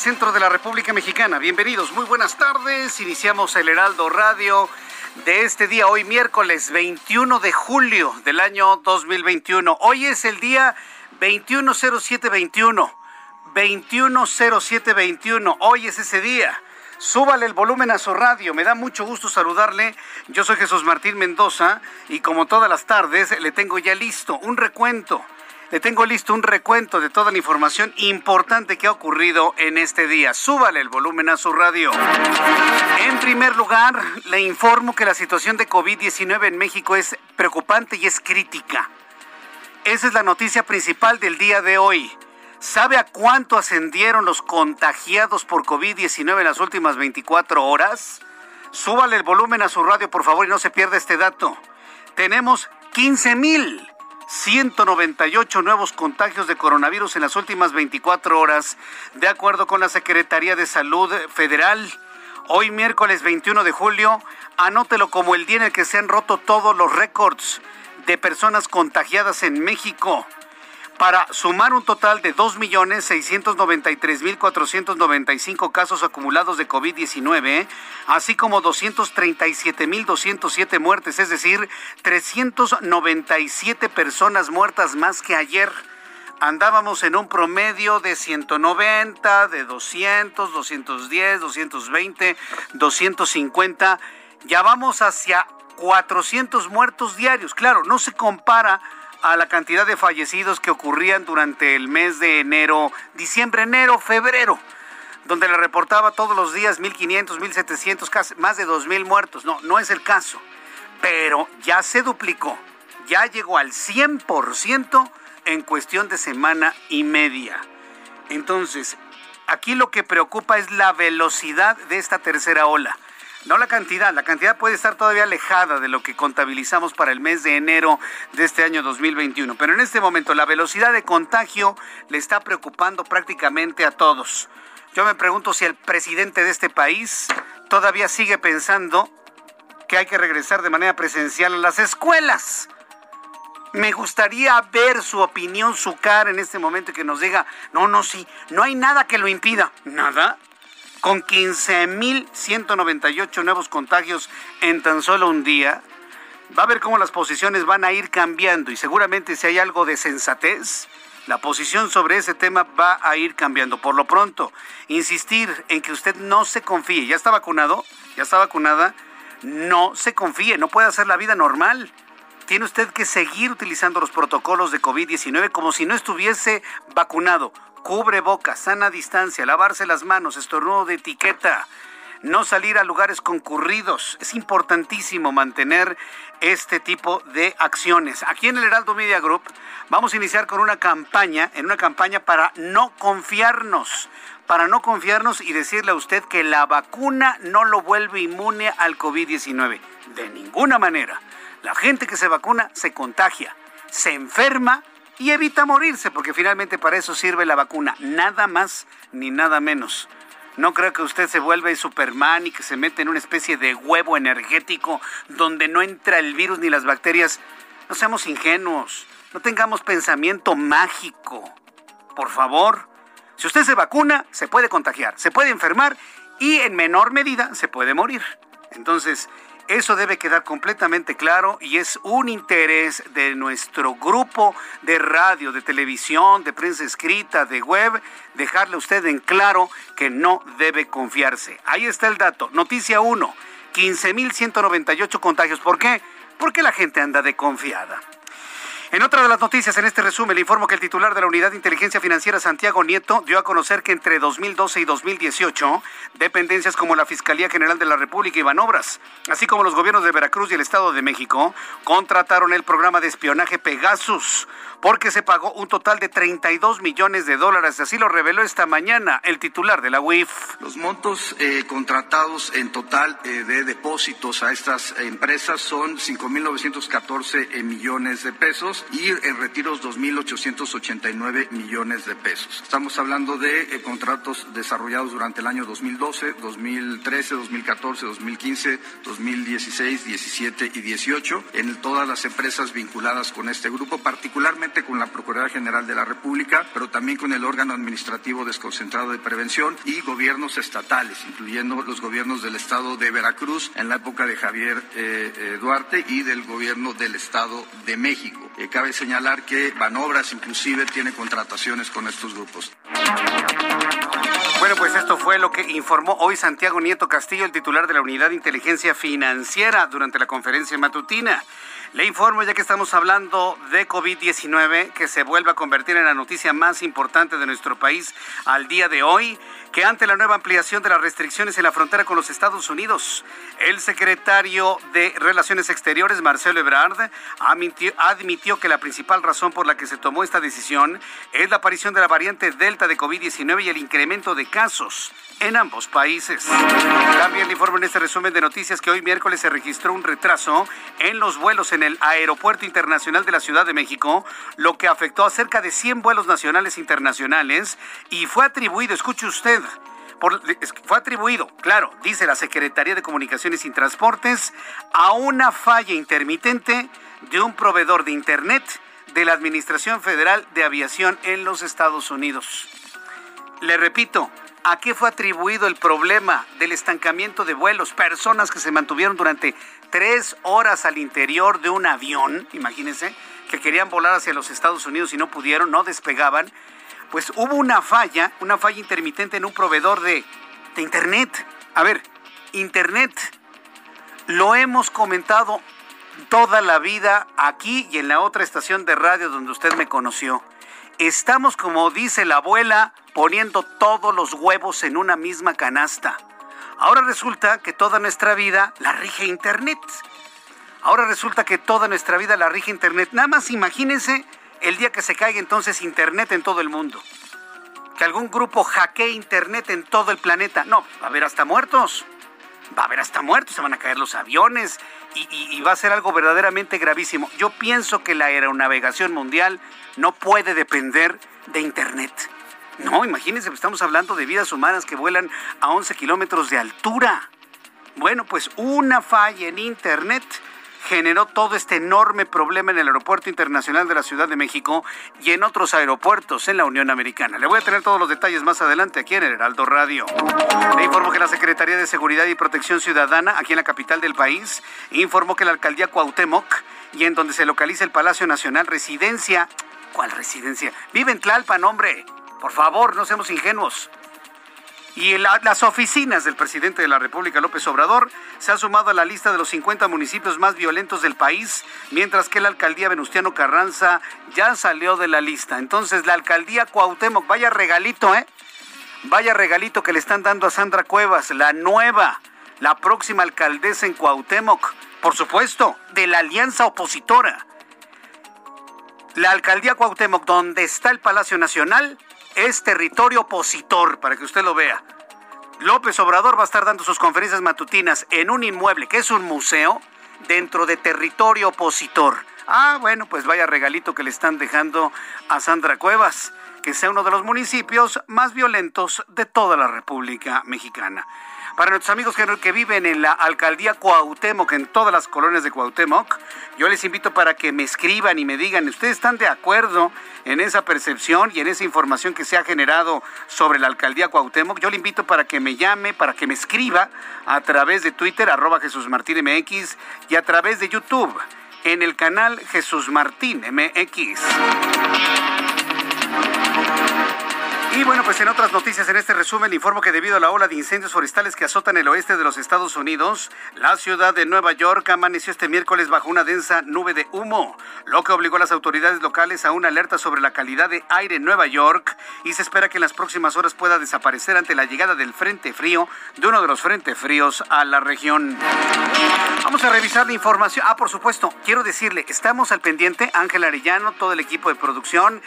Centro de la República Mexicana. Bienvenidos, muy buenas tardes. Iniciamos el Heraldo Radio de este día, hoy miércoles 21 de julio del año 2021. Hoy es el día 210721. 210721. Hoy es ese día. Súbale el volumen a su radio. Me da mucho gusto saludarle. Yo soy Jesús Martín Mendoza y como todas las tardes le tengo ya listo un recuento le tengo listo un recuento de toda la información importante que ha ocurrido en este día. Súbale el volumen a su radio. En primer lugar, le informo que la situación de COVID-19 en México es preocupante y es crítica. Esa es la noticia principal del día de hoy. ¿Sabe a cuánto ascendieron los contagiados por COVID-19 en las últimas 24 horas? Súbale el volumen a su radio, por favor, y no se pierda este dato. Tenemos 15 mil 198 nuevos contagios de coronavirus en las últimas 24 horas, de acuerdo con la Secretaría de Salud Federal. Hoy miércoles 21 de julio, anótelo como el día en el que se han roto todos los récords de personas contagiadas en México para sumar un total de 2.693.495 casos acumulados de COVID-19, así como 237.207 muertes, es decir, 397 personas muertas más que ayer. Andábamos en un promedio de 190, de 200, 210, 220, 250. Ya vamos hacia 400 muertos diarios. Claro, no se compara a la cantidad de fallecidos que ocurrían durante el mes de enero, diciembre, enero, febrero, donde le reportaba todos los días 1.500, 1.700, casi más de 2.000 muertos. No, no es el caso, pero ya se duplicó, ya llegó al 100% en cuestión de semana y media. Entonces, aquí lo que preocupa es la velocidad de esta tercera ola. No la cantidad, la cantidad puede estar todavía alejada de lo que contabilizamos para el mes de enero de este año 2021, pero en este momento la velocidad de contagio le está preocupando prácticamente a todos. Yo me pregunto si el presidente de este país todavía sigue pensando que hay que regresar de manera presencial a las escuelas. Me gustaría ver su opinión, su cara en este momento y que nos diga, no, no, sí, no hay nada que lo impida. ¿Nada? Con 15.198 nuevos contagios en tan solo un día, va a ver cómo las posiciones van a ir cambiando y seguramente si hay algo de sensatez, la posición sobre ese tema va a ir cambiando. Por lo pronto, insistir en que usted no se confíe. ¿Ya está vacunado? ¿Ya está vacunada? No se confíe, no puede hacer la vida normal. Tiene usted que seguir utilizando los protocolos de COVID-19 como si no estuviese vacunado cubre boca, sana distancia, lavarse las manos, estornudo de etiqueta, no salir a lugares concurridos. Es importantísimo mantener este tipo de acciones. Aquí en el Heraldo Media Group vamos a iniciar con una campaña, en una campaña para no confiarnos, para no confiarnos y decirle a usted que la vacuna no lo vuelve inmune al COVID-19. De ninguna manera. La gente que se vacuna se contagia, se enferma y evita morirse, porque finalmente para eso sirve la vacuna, nada más ni nada menos. No creo que usted se vuelva Superman y que se mete en una especie de huevo energético donde no entra el virus ni las bacterias. No seamos ingenuos, no tengamos pensamiento mágico. Por favor, si usted se vacuna, se puede contagiar, se puede enfermar y en menor medida se puede morir. Entonces, eso debe quedar completamente claro y es un interés de nuestro grupo de radio, de televisión, de prensa escrita, de web, dejarle a usted en claro que no debe confiarse. Ahí está el dato. Noticia 1, 15.198 contagios. ¿Por qué? Porque la gente anda de confiada. En otra de las noticias, en este resumen, le informo que el titular de la Unidad de Inteligencia Financiera, Santiago Nieto, dio a conocer que entre 2012 y 2018, dependencias como la Fiscalía General de la República y Banobras, así como los gobiernos de Veracruz y el Estado de México, contrataron el programa de espionaje Pegasus, porque se pagó un total de 32 millones de dólares. Así lo reveló esta mañana el titular de la UIF. Los montos eh, contratados en total eh, de depósitos a estas empresas son 5.914 eh, millones de pesos y en retiros 2.889 millones de pesos. Estamos hablando de contratos desarrollados durante el año 2012, 2013, 2014, 2015, 2016, 17 y 18 en todas las empresas vinculadas con este grupo, particularmente con la Procuraduría General de la República, pero también con el órgano administrativo desconcentrado de prevención y gobiernos estatales, incluyendo los gobiernos del estado de Veracruz en la época de Javier eh, eh, Duarte y del gobierno del estado de México. Eh, cabe señalar que Banobras inclusive tiene contrataciones con estos grupos. Bueno, pues esto fue lo que informó hoy Santiago Nieto Castillo, el titular de la Unidad de Inteligencia Financiera, durante la conferencia matutina. Le informo, ya que estamos hablando de COVID-19, que se vuelve a convertir en la noticia más importante de nuestro país al día de hoy, que ante la nueva ampliación de las restricciones en la frontera con los Estados Unidos, el secretario de Relaciones Exteriores, Marcelo Ebrard, admitió, que la principal razón por la que se tomó esta decisión es la aparición de la variante Delta de COVID-19 y el incremento de casos en ambos países. También le informo en este resumen de noticias que hoy miércoles se registró un retraso en los vuelos en el Aeropuerto Internacional de la Ciudad de México, lo que afectó a cerca de 100 vuelos nacionales e internacionales y fue atribuido, escuche usted, fue atribuido, claro, dice la Secretaría de Comunicaciones y Transportes, a una falla intermitente de un proveedor de Internet de la Administración Federal de Aviación en los Estados Unidos. Le repito, ¿A qué fue atribuido el problema del estancamiento de vuelos? Personas que se mantuvieron durante tres horas al interior de un avión, imagínense, que querían volar hacia los Estados Unidos y no pudieron, no despegaban. Pues hubo una falla, una falla intermitente en un proveedor de, Internet. A ver, Internet lo hemos comentado toda la vida aquí y en la otra estación de radio donde usted me conoció. Estamos, como dice la abuela, poniendo todos los huevos en una misma canasta. Ahora resulta que toda nuestra vida la rige Internet. Ahora resulta que toda nuestra vida la rige Internet. Nada más imagínense el día que se caiga entonces Internet en todo el mundo. Que algún grupo hackee Internet en todo el planeta. No, va a haber hasta muertos. Va a haber hasta muertos, se van a caer los aviones y, y va a ser algo verdaderamente gravísimo. Yo pienso que la aeronavegación mundial no puede depender de Internet. No, imagínense, estamos hablando de vidas humanas que vuelan a 11 kilómetros de altura. Bueno, pues una falla en Internet generó todo este enorme problema en el Aeropuerto Internacional de la Ciudad de México y en otros aeropuertos en la Unión Americana. Le voy a tener todos los detalles más adelante aquí en el Heraldo Radio. Le informo que la Secretaría de Seguridad y Protección Ciudadana, aquí en la capital del país, informó que la alcaldía Cuauhtémoc y en donde se localiza el Palacio Nacional, residencia. ¿Cuál residencia? Vive en Tlalpan, hombre. Por favor, no seamos ingenuos. Y las oficinas del presidente de la República, López Obrador, se han sumado a la lista de los 50 municipios más violentos del país, mientras que la alcaldía Venustiano Carranza ya salió de la lista. Entonces, la alcaldía Cuauhtémoc, vaya regalito, ¿eh? Vaya regalito que le están dando a Sandra Cuevas, la nueva, la próxima alcaldesa en Cuauhtémoc, por supuesto, de la alianza opositora. La alcaldía Cuauhtémoc, donde está el Palacio Nacional, es territorio opositor, para que usted lo vea. López Obrador va a estar dando sus conferencias matutinas en un inmueble que es un museo dentro de territorio opositor. Ah, bueno, pues vaya regalito que le están dejando a Sandra Cuevas, que sea uno de los municipios más violentos de toda la República Mexicana. Para nuestros amigos que, que viven en la alcaldía Cuauhtémoc, en todas las colonias de Cuauhtémoc, yo les invito para que me escriban y me digan, ¿ustedes están de acuerdo en esa percepción y en esa información que se ha generado sobre la alcaldía Cuauhtémoc? Yo le invito para que me llame, para que me escriba a través de Twitter, arroba Jesús Martín MX, y a través de YouTube, en el canal Jesús Martín MX. Y bueno, pues en otras noticias, en este resumen, informo que debido a la ola de incendios forestales que azotan el oeste de los Estados Unidos, la ciudad de Nueva York amaneció este miércoles bajo una densa nube de humo, lo que obligó a las autoridades locales a una alerta sobre la calidad de aire en Nueva York y se espera que en las próximas horas pueda desaparecer ante la llegada del frente frío, de uno de los frentes fríos a la región. Vamos a revisar la información. Ah, por supuesto, quiero decirle, estamos al pendiente, Ángel Arellano, todo el equipo de producción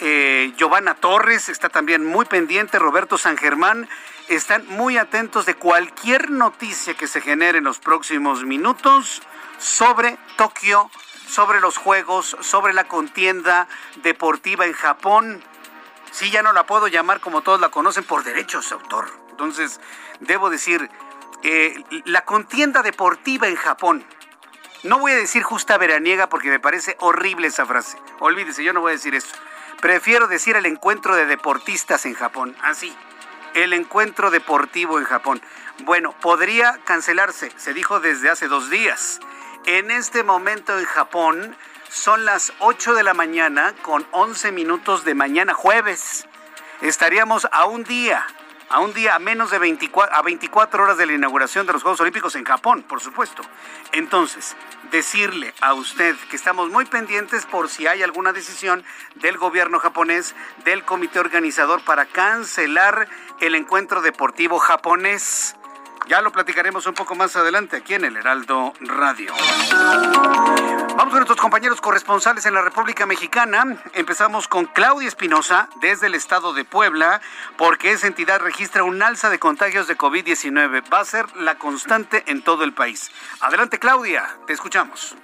eh, Giovanna Torres está también muy pendiente, Roberto San Germán, están muy atentos de cualquier noticia que se genere en los próximos minutos sobre Tokio, sobre los Juegos, sobre la contienda deportiva en Japón. Sí, ya no la puedo llamar como todos la conocen por derechos de autor. Entonces, debo decir, eh, la contienda deportiva en Japón. No voy a decir justa veraniega porque me parece horrible esa frase. Olvídese, yo no voy a decir eso. Prefiero decir el encuentro de deportistas en Japón. Así, el encuentro deportivo en Japón. Bueno, podría cancelarse, se dijo desde hace dos días. En este momento en Japón son las 8 de la mañana con 11 minutos de mañana jueves. Estaríamos a un día a un día a menos de 24, a 24 horas de la inauguración de los Juegos Olímpicos en Japón, por supuesto. Entonces, decirle a usted que estamos muy pendientes por si hay alguna decisión del gobierno japonés, del comité organizador para cancelar el encuentro deportivo japonés. Ya lo platicaremos un poco más adelante aquí en el Heraldo Radio. Vamos con nuestros compañeros corresponsales en la República Mexicana. Empezamos con Claudia Espinosa desde el estado de Puebla, porque esa entidad registra un alza de contagios de COVID-19. Va a ser la constante en todo el país. Adelante, Claudia, te escuchamos.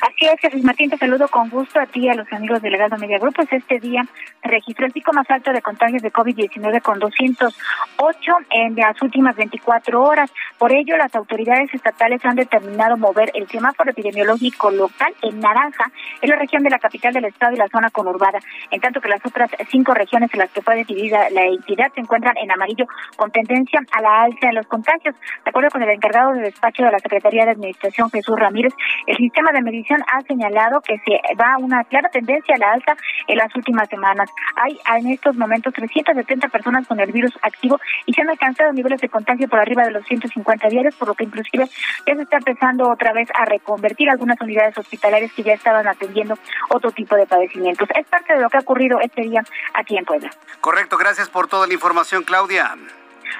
Así es, Jesús Martín, te saludo con gusto a ti y a los amigos del Legado Media Group. Pues este día registró el pico más alto de contagios de COVID-19 con 208 en las últimas 24 horas. Por ello, las autoridades estatales han determinado mover el semáforo epidemiológico local en naranja en la región de la capital del estado y la zona conurbada, en tanto que las otras cinco regiones en las que fue decidida la entidad se encuentran en amarillo con tendencia a la alza de los contagios. De acuerdo con el encargado de despacho de la Secretaría de Administración, Jesús Ramírez, el sistema de ha señalado que se va una clara tendencia a la alza en las últimas semanas. Hay en estos momentos 370 personas con el virus activo y se han alcanzado niveles de contagio por arriba de los 150 diarios, por lo que inclusive ya se está empezando otra vez a reconvertir algunas unidades hospitalarias que ya estaban atendiendo otro tipo de padecimientos. Es parte de lo que ha ocurrido este día aquí en Puebla. Correcto, gracias por toda la información, Claudia.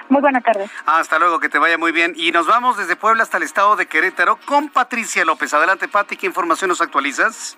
Muy buenas tardes. Hasta luego, que te vaya muy bien. Y nos vamos desde Puebla hasta el estado de Querétaro con Patricia López. Adelante, Pati, ¿qué información nos actualizas?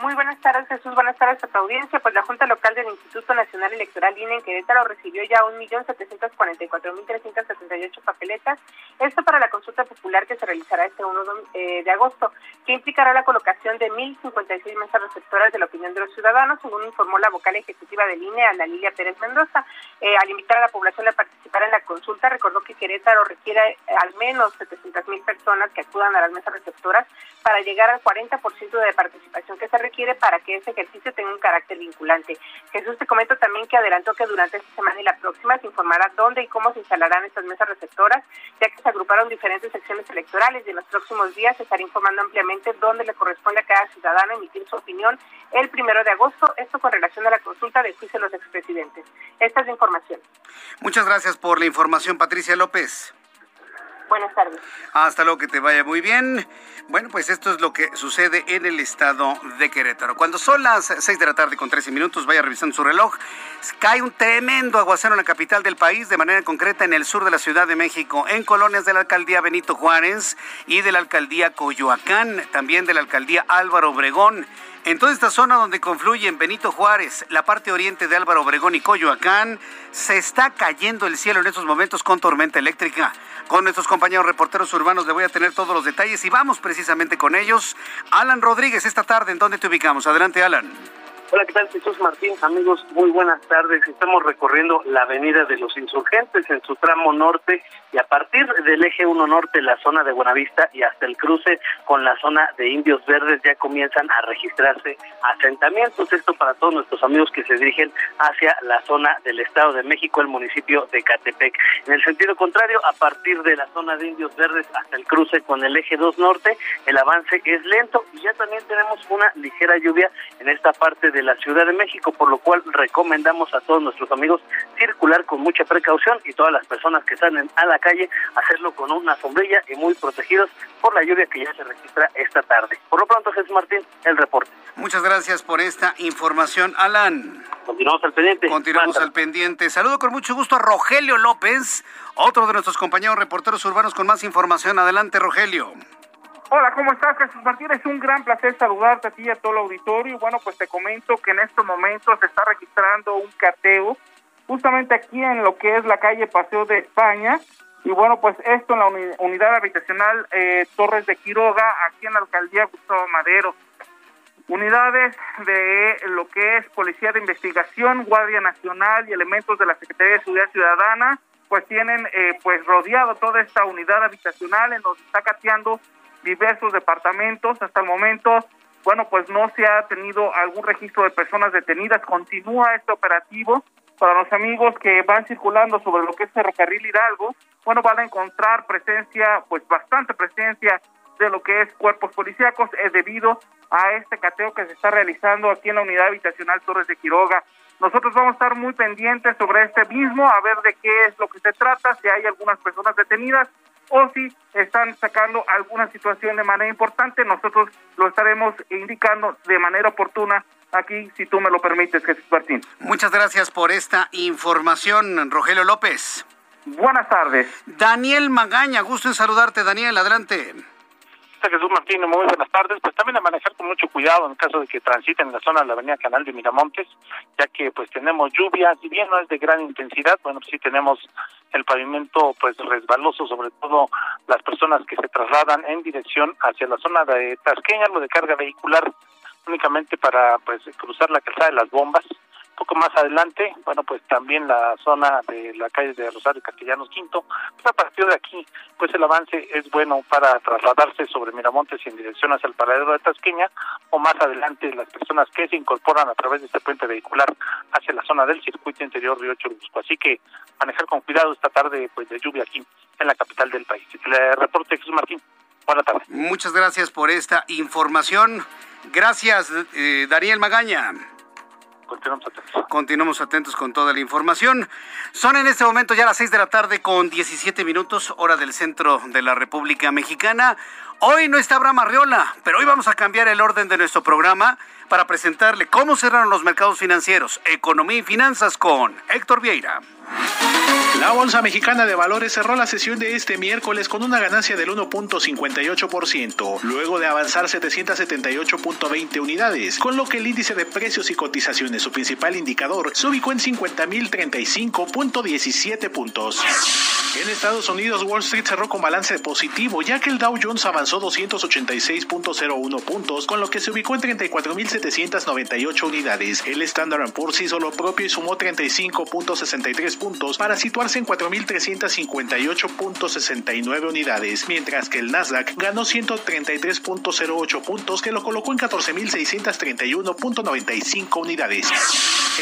Muy buenas tardes, Jesús. Buenas tardes a tu audiencia. Pues la Junta Local del Instituto Nacional Electoral INE en Querétaro recibió ya 1.744.378 papeletas. Esto para la consulta popular que se realizará este 1 eh, de agosto, que implicará la colocación de 1.056 mesas receptoras de la opinión de los ciudadanos, según informó la vocal ejecutiva del INE, Ana Lilia Pérez Mendoza. Eh, al invitar a la población a participar en la consulta, recordó que Querétaro requiere eh, al menos 700.000 personas que acudan a las mesas receptoras para llegar al 40% de participación que se requiere para que ese ejercicio tenga un carácter vinculante. Jesús, te comento también que adelantó que durante esta semana y la próxima se informará dónde y cómo se instalarán estas mesas receptoras, ya que se agruparon diferentes secciones electorales y en los próximos días se estará informando ampliamente dónde le corresponde a cada ciudadano emitir su opinión el primero de agosto, esto con relación a la consulta de juicio de los expresidentes. Esta es la información. Muchas gracias por la información, Patricia López. Buenas tardes. Hasta luego, que te vaya muy bien. Bueno, pues esto es lo que sucede en el estado de Querétaro. Cuando son las 6 de la tarde con 13 minutos, vaya revisando su reloj. Cae un tremendo aguacero en la capital del país, de manera concreta en el sur de la Ciudad de México, en colonias de la alcaldía Benito Juárez y de la alcaldía Coyoacán, también de la alcaldía Álvaro Obregón. En toda esta zona donde confluyen Benito Juárez, la parte oriente de Álvaro Obregón y Coyoacán, se está cayendo el cielo en estos momentos con tormenta eléctrica. Con nuestros compañeros reporteros urbanos le voy a tener todos los detalles y vamos precisamente con ellos. Alan Rodríguez, esta tarde, ¿en dónde te ubicamos? Adelante, Alan. Hola, ¿qué tal Jesús Martín? Amigos, muy buenas tardes. Estamos recorriendo la Avenida de los Insurgentes en su tramo norte y a partir del eje 1 norte, la zona de Buenavista y hasta el cruce con la zona de Indios Verdes ya comienzan a registrarse asentamientos. Esto para todos nuestros amigos que se dirigen hacia la zona del Estado de México, el municipio de Catepec. En el sentido contrario, a partir de la zona de Indios Verdes hasta el cruce con el eje 2 norte, el avance es lento y ya también tenemos una ligera lluvia en esta parte de de la Ciudad de México, por lo cual recomendamos a todos nuestros amigos circular con mucha precaución y todas las personas que salen a la calle hacerlo con una sombrilla y muy protegidos por la lluvia que ya se registra esta tarde. Por lo pronto, Jesús Martín, el reporte. Muchas gracias por esta información, Alan. Continuamos al pendiente. Continuamos al pendiente. Saludo con mucho gusto a Rogelio López, otro de nuestros compañeros reporteros urbanos con más información. Adelante, Rogelio. Hola, ¿cómo estás, Jesús Martín? Es un gran placer saludarte a ti y a todo el auditorio. Bueno, pues te comento que en estos momentos se está registrando un cateo justamente aquí en lo que es la calle Paseo de España. Y bueno, pues esto en la unidad habitacional eh, Torres de Quiroga, aquí en la alcaldía Gustavo Madero. Unidades de lo que es Policía de Investigación, Guardia Nacional y elementos de la Secretaría de Seguridad Ciudadana, pues tienen eh, pues rodeado toda esta unidad habitacional en donde está cateando diversos departamentos. Hasta el momento, bueno, pues no se ha tenido algún registro de personas detenidas. Continúa este operativo. Para los amigos que van circulando sobre lo que es Ferrocarril Hidalgo, bueno, van a encontrar presencia, pues bastante presencia de lo que es cuerpos policíacos es debido a este cateo que se está realizando aquí en la unidad habitacional Torres de Quiroga. Nosotros vamos a estar muy pendientes sobre este mismo, a ver de qué es lo que se trata, si hay algunas personas detenidas o si están sacando alguna situación de manera importante, nosotros lo estaremos indicando de manera oportuna aquí, si tú me lo permites, Jesús Martín. Muchas gracias por esta información, Rogelio López. Buenas tardes. Daniel Magaña, gusto en saludarte, Daniel, adelante. Jesús Martín, muy buenas tardes. Pues también a manejar con mucho cuidado en caso de que transiten en la zona de la avenida Canal de Miramontes, ya que pues tenemos lluvia, si bien no es de gran intensidad, bueno, pues sí tenemos el pavimento pues resbaloso, sobre todo las personas que se trasladan en dirección hacia la zona de Tasqueña, lo de carga vehicular, únicamente para pues cruzar la calzada de las bombas poco más adelante, bueno, pues también la zona de la calle de Rosario Castellanos Quinto, pues a partir de aquí, pues el avance es bueno para trasladarse sobre Miramontes y en dirección hacia el paradero de Tasqueña, o más adelante las personas que se incorporan a través de este puente vehicular hacia la zona del circuito interior Río Churubusco. Así que manejar con cuidado esta tarde pues de lluvia aquí en la capital del país. El reporte Jesús Martín. Buenas tardes. Muchas gracias por esta información. Gracias, eh, Daniel Magaña. Continuamos atentos. Atentos con toda la información. Son en este momento ya las 6 de la tarde con 17 minutos, hora del centro de la República Mexicana. Hoy no está Abraham Arriola, pero hoy vamos a cambiar el orden de nuestro programa para presentarle cómo cerraron los mercados financieros, economía y finanzas con Héctor Vieira. La Bolsa Mexicana de Valores cerró la sesión de este miércoles con una ganancia del 1.58%, luego de avanzar 778.20 unidades, con lo que el índice de precios y cotizaciones, su principal indicador, se ubicó en 50.035.17 puntos. En Estados Unidos, Wall Street cerró con balance positivo, ya que el Dow Jones avanzó 286.01 puntos, con lo que se ubicó en 34.798 unidades. El Standard Poor's hizo lo propio y sumó 35.63 puntos para situarse en 4.358.69 unidades, mientras que el Nasdaq ganó 133.08 puntos que lo colocó en 14.631.95 unidades.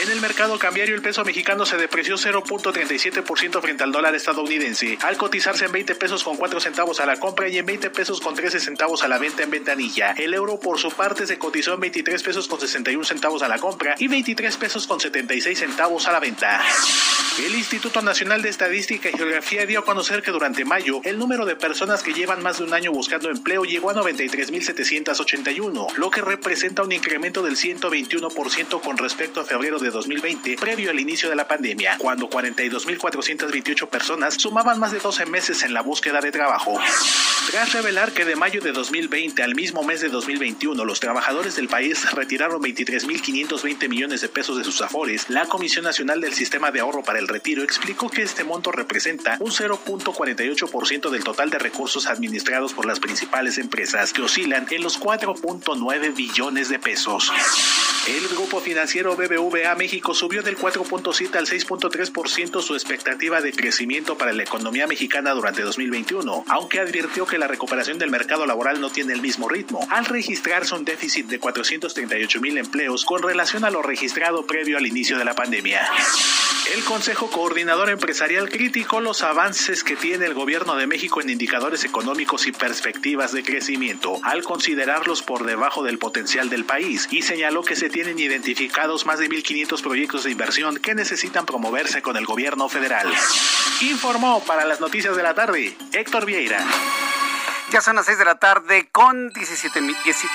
En el mercado cambiario el peso mexicano se depreció 0.37% frente al dólar estadounidense, al cotizarse en 20 pesos con 4 centavos a la compra y en 20 pesos con 13 centavos a la venta en ventanilla. El euro por su parte se cotizó en 23 pesos con 61 centavos a la compra y 23 pesos con 76 centavos a la venta. El Instituto Nacional de Estadística y Geografía dio a conocer que durante mayo el número de personas que llevan más de un año buscando empleo llegó a 93.781, lo que representa un incremento del 121% con respecto a febrero de 2020, previo al inicio de la pandemia, cuando 42.428 personas sumaban más de 12 meses en la búsqueda de trabajo. Tras revelar que de mayo de 2020 al mismo mes de 2021 los trabajadores del país retiraron 23.520 millones de pesos de sus afores, la Comisión Nacional del Sistema de Ahorro para el Retiro explicó que este monto representa un 0.48% del total de recursos administrados por las principales empresas, que oscilan en los 4.9 billones de pesos. El grupo financiero BBVA México subió del 4.7 al 6.3% su expectativa de crecimiento para la economía mexicana durante 2021, aunque advirtió que la recuperación del mercado laboral no tiene el mismo ritmo, al registrarse un déficit de 438 mil empleos con relación a lo registrado previo al inicio de la pandemia. El Consejo Coordinador Empresarial criticó los avances que tiene el gobierno de México en indicadores económicos y perspectivas de crecimiento, al considerarlos por debajo del potencial del país, y señaló que se tienen identificados más de 1.500 proyectos de inversión que necesitan promoverse con el gobierno federal. Informó para las noticias de la tarde Héctor Vieira. Ya son las 6 de la tarde con 17,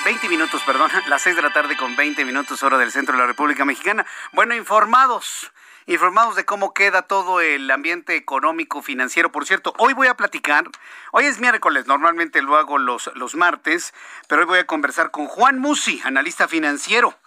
20 minutos, perdón, las 6 de la tarde con 20 minutos hora del centro de la República Mexicana. Bueno, informados informados de cómo queda todo el ambiente económico financiero. Por cierto, hoy voy a platicar, hoy es miércoles, normalmente lo hago los, los martes, pero hoy voy a conversar con Juan Musi, analista financiero.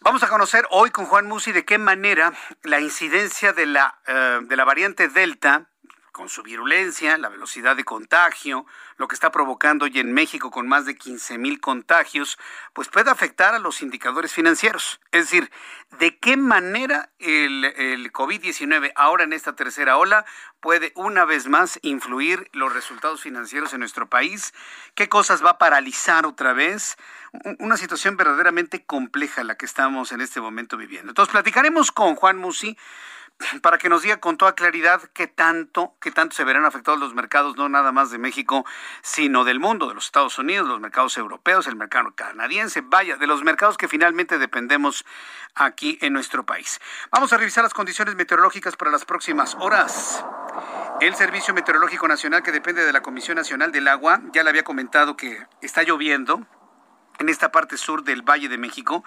Vamos a conocer hoy con Juan Musi de qué manera la incidencia de la, eh, de la variante Delta con su virulencia, la velocidad de contagio, lo que está provocando hoy en México con más de 15 mil contagios, pues puede afectar a los indicadores financieros. Es decir, de qué manera el, el COVID-19 ahora en esta tercera ola puede una vez más influir los resultados financieros en nuestro país, qué cosas va a paralizar otra vez, una situación verdaderamente compleja la que estamos en este momento viviendo. Entonces platicaremos con Juan Musi para que nos diga con toda claridad qué tanto, qué tanto se verán afectados los mercados, no nada más de México, sino del mundo, de los Estados Unidos, los mercados europeos, el mercado canadiense, vaya, de los mercados que finalmente dependemos aquí en nuestro país. Vamos a revisar las condiciones meteorológicas para las próximas horas. El Servicio Meteorológico Nacional, que depende de la Comisión Nacional del Agua, ya le había comentado que está lloviendo, en esta parte sur del Valle de México.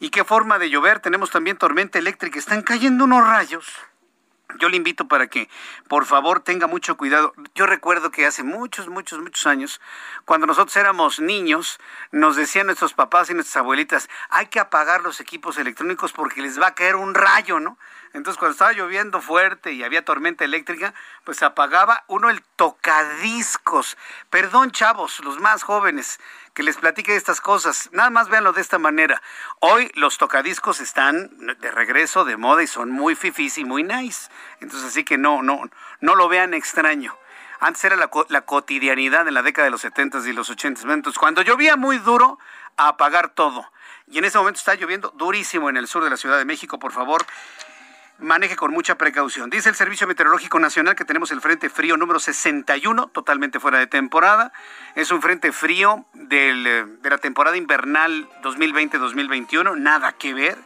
¿Y qué forma de llover? Tenemos también tormenta eléctrica. Están cayendo unos rayos. Yo le invito para que, por favor, tenga mucho cuidado. Yo recuerdo que hace muchos, muchos, muchos años, cuando nosotros éramos niños, nos decían nuestros papás y nuestras abuelitas, hay que apagar los equipos electrónicos porque les va a caer un rayo, ¿no? Entonces, cuando estaba lloviendo fuerte y había tormenta eléctrica, pues apagaba uno el tocadiscos. Perdón, chavos, los más jóvenes, que les platique estas cosas. Nada más véanlo de esta manera. Hoy los tocadiscos están de regreso de moda y son muy fifís y muy nice. Entonces, así que no, no, no lo vean extraño. Antes era la, la cotidianidad en la década de los 70 y los 80 Entonces, cuando llovía muy duro, a apagar todo. Y en ese momento está lloviendo durísimo en el sur de la Ciudad de México. Por favor, maneje con mucha precaución. Dice el Servicio Meteorológico Nacional que tenemos el Frente Frío número 61, totalmente fuera de temporada. Es un Frente Frío de la temporada invernal 2020-2021, nada que ver.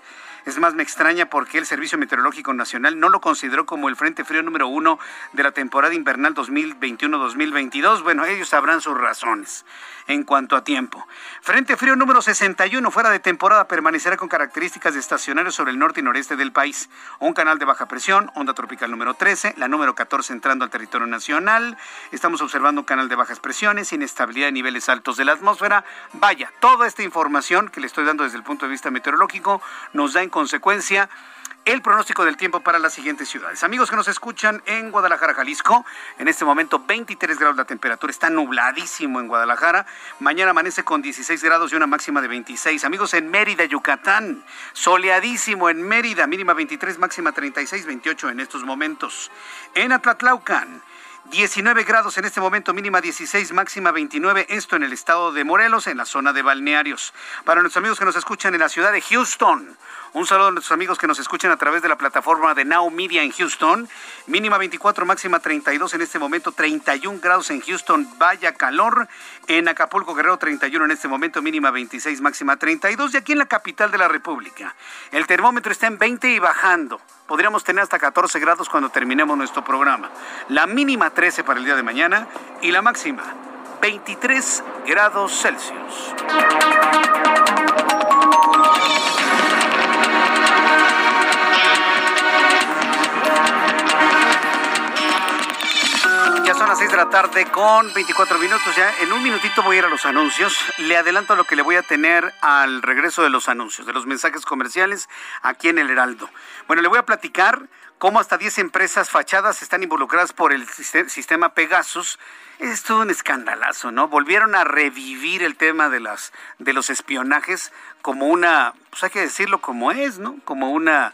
Es más, me extraña porque el Servicio Meteorológico Nacional no lo consideró como el Frente Frío número uno de la temporada invernal 2021-2022. Bueno, ellos sabrán sus razones en cuanto a tiempo. Frente Frío número 61, fuera de temporada, permanecerá con características de estacionarios sobre el norte y noreste del país. Un canal de baja presión, onda tropical número 13, la número 14 entrando al territorio nacional. Estamos observando un canal de bajas presiones, inestabilidad de niveles altos de la atmósfera. Vaya, toda esta información que le estoy dando desde el punto de vista meteorológico nos da en consecuencia el pronóstico del tiempo para las siguientes ciudades. Amigos que nos escuchan en Guadalajara, Jalisco, en este momento 23 grados la temperatura, está nubladísimo en Guadalajara. Mañana amanece con 16 grados y una máxima de 26. Amigos en Mérida, Yucatán, soleadísimo en Mérida, mínima 23, máxima 36, 28 en estos momentos. En Atlatlaucan, 19 grados en este momento, mínima 16, máxima 29, esto en el estado de Morelos, en la zona de balnearios. Para nuestros amigos que nos escuchan en la ciudad de Houston, un saludo a nuestros amigos que nos escuchan a través de la plataforma de Now Media en Houston. Mínima 24, máxima 32 en este momento, 31 grados en Houston, vaya calor. En Acapulco, Guerrero, 31 en este momento, mínima 26, máxima 32. Y aquí en la capital de la República, el termómetro está en 20 y bajando. Podríamos tener hasta 14 grados cuando terminemos nuestro programa. La mínima 13 para el día de mañana y la máxima 23 grados Celsius. Son las 6 de la tarde con 24 minutos. Ya en un minutito voy a ir a los anuncios. Le adelanto lo que le voy a tener al regreso de los anuncios, de los mensajes comerciales aquí en el Heraldo. Bueno, le voy a platicar cómo hasta 10 empresas fachadas están involucradas por el sistema Pegasus. Es todo un escandalazo, ¿no? Volvieron a revivir el tema de, las, de los espionajes como una pues hay que decirlo como es, ¿no? Como una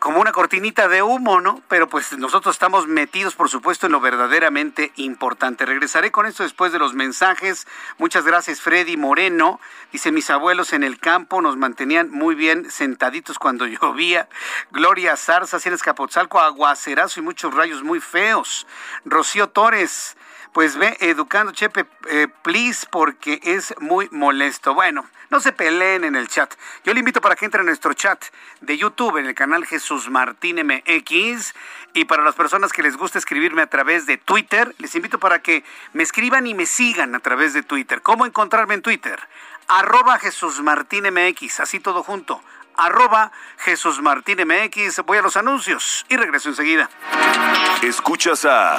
como una cortinita de humo, ¿no? Pero pues nosotros estamos metidos, por supuesto, en lo verdaderamente importante. Regresaré con esto después de los mensajes. Muchas gracias, Freddy Moreno. Dice, mis abuelos en el campo nos mantenían muy bien sentaditos cuando llovía. Gloria Zarza, Cienes Capotzalco, aguacerazo y muchos rayos muy feos. Rocío Torres, pues ve educando, Chepe, eh, please, porque es muy molesto. Bueno, no se peleen en el chat. Yo le invito para que entre en nuestro chat de YouTube en el canal Jesús Martín MX. Y para las personas que les gusta escribirme a través de Twitter, les invito para que me escriban y me sigan a través de Twitter. ¿Cómo encontrarme en Twitter? Arroba Jesús Martín MX, así todo junto. Arroba Jesús Martín MX. Voy a los anuncios y regreso enseguida. Escuchas a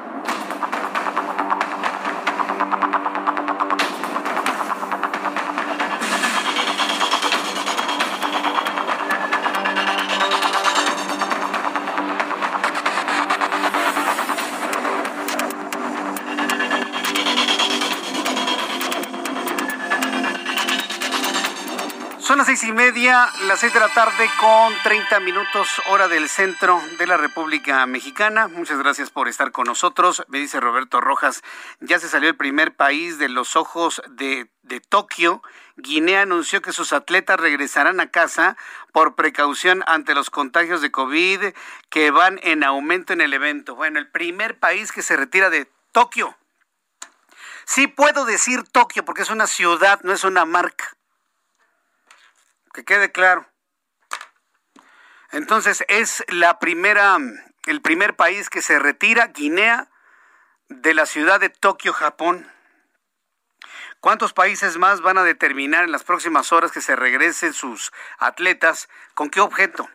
Y media, las seis de la tarde con 30 minutos hora del centro de la República Mexicana. Muchas gracias por estar con nosotros. Me dice Roberto Rojas, ya se salió el primer país de los ojos de, de Tokio. Guinea anunció que sus atletas regresarán a casa por precaución ante los contagios de COVID que van en aumento en el evento. Bueno, el primer país que se retira de Tokio. Sí puedo decir Tokio porque es una ciudad, no es una marca que quede claro. Entonces es la primera, el primer país que se retira, Guinea, de la ciudad de Tokio, Japón. ¿Cuántos países más van a determinar en las próximas horas que se regresen sus atletas? ¿Con qué objeto?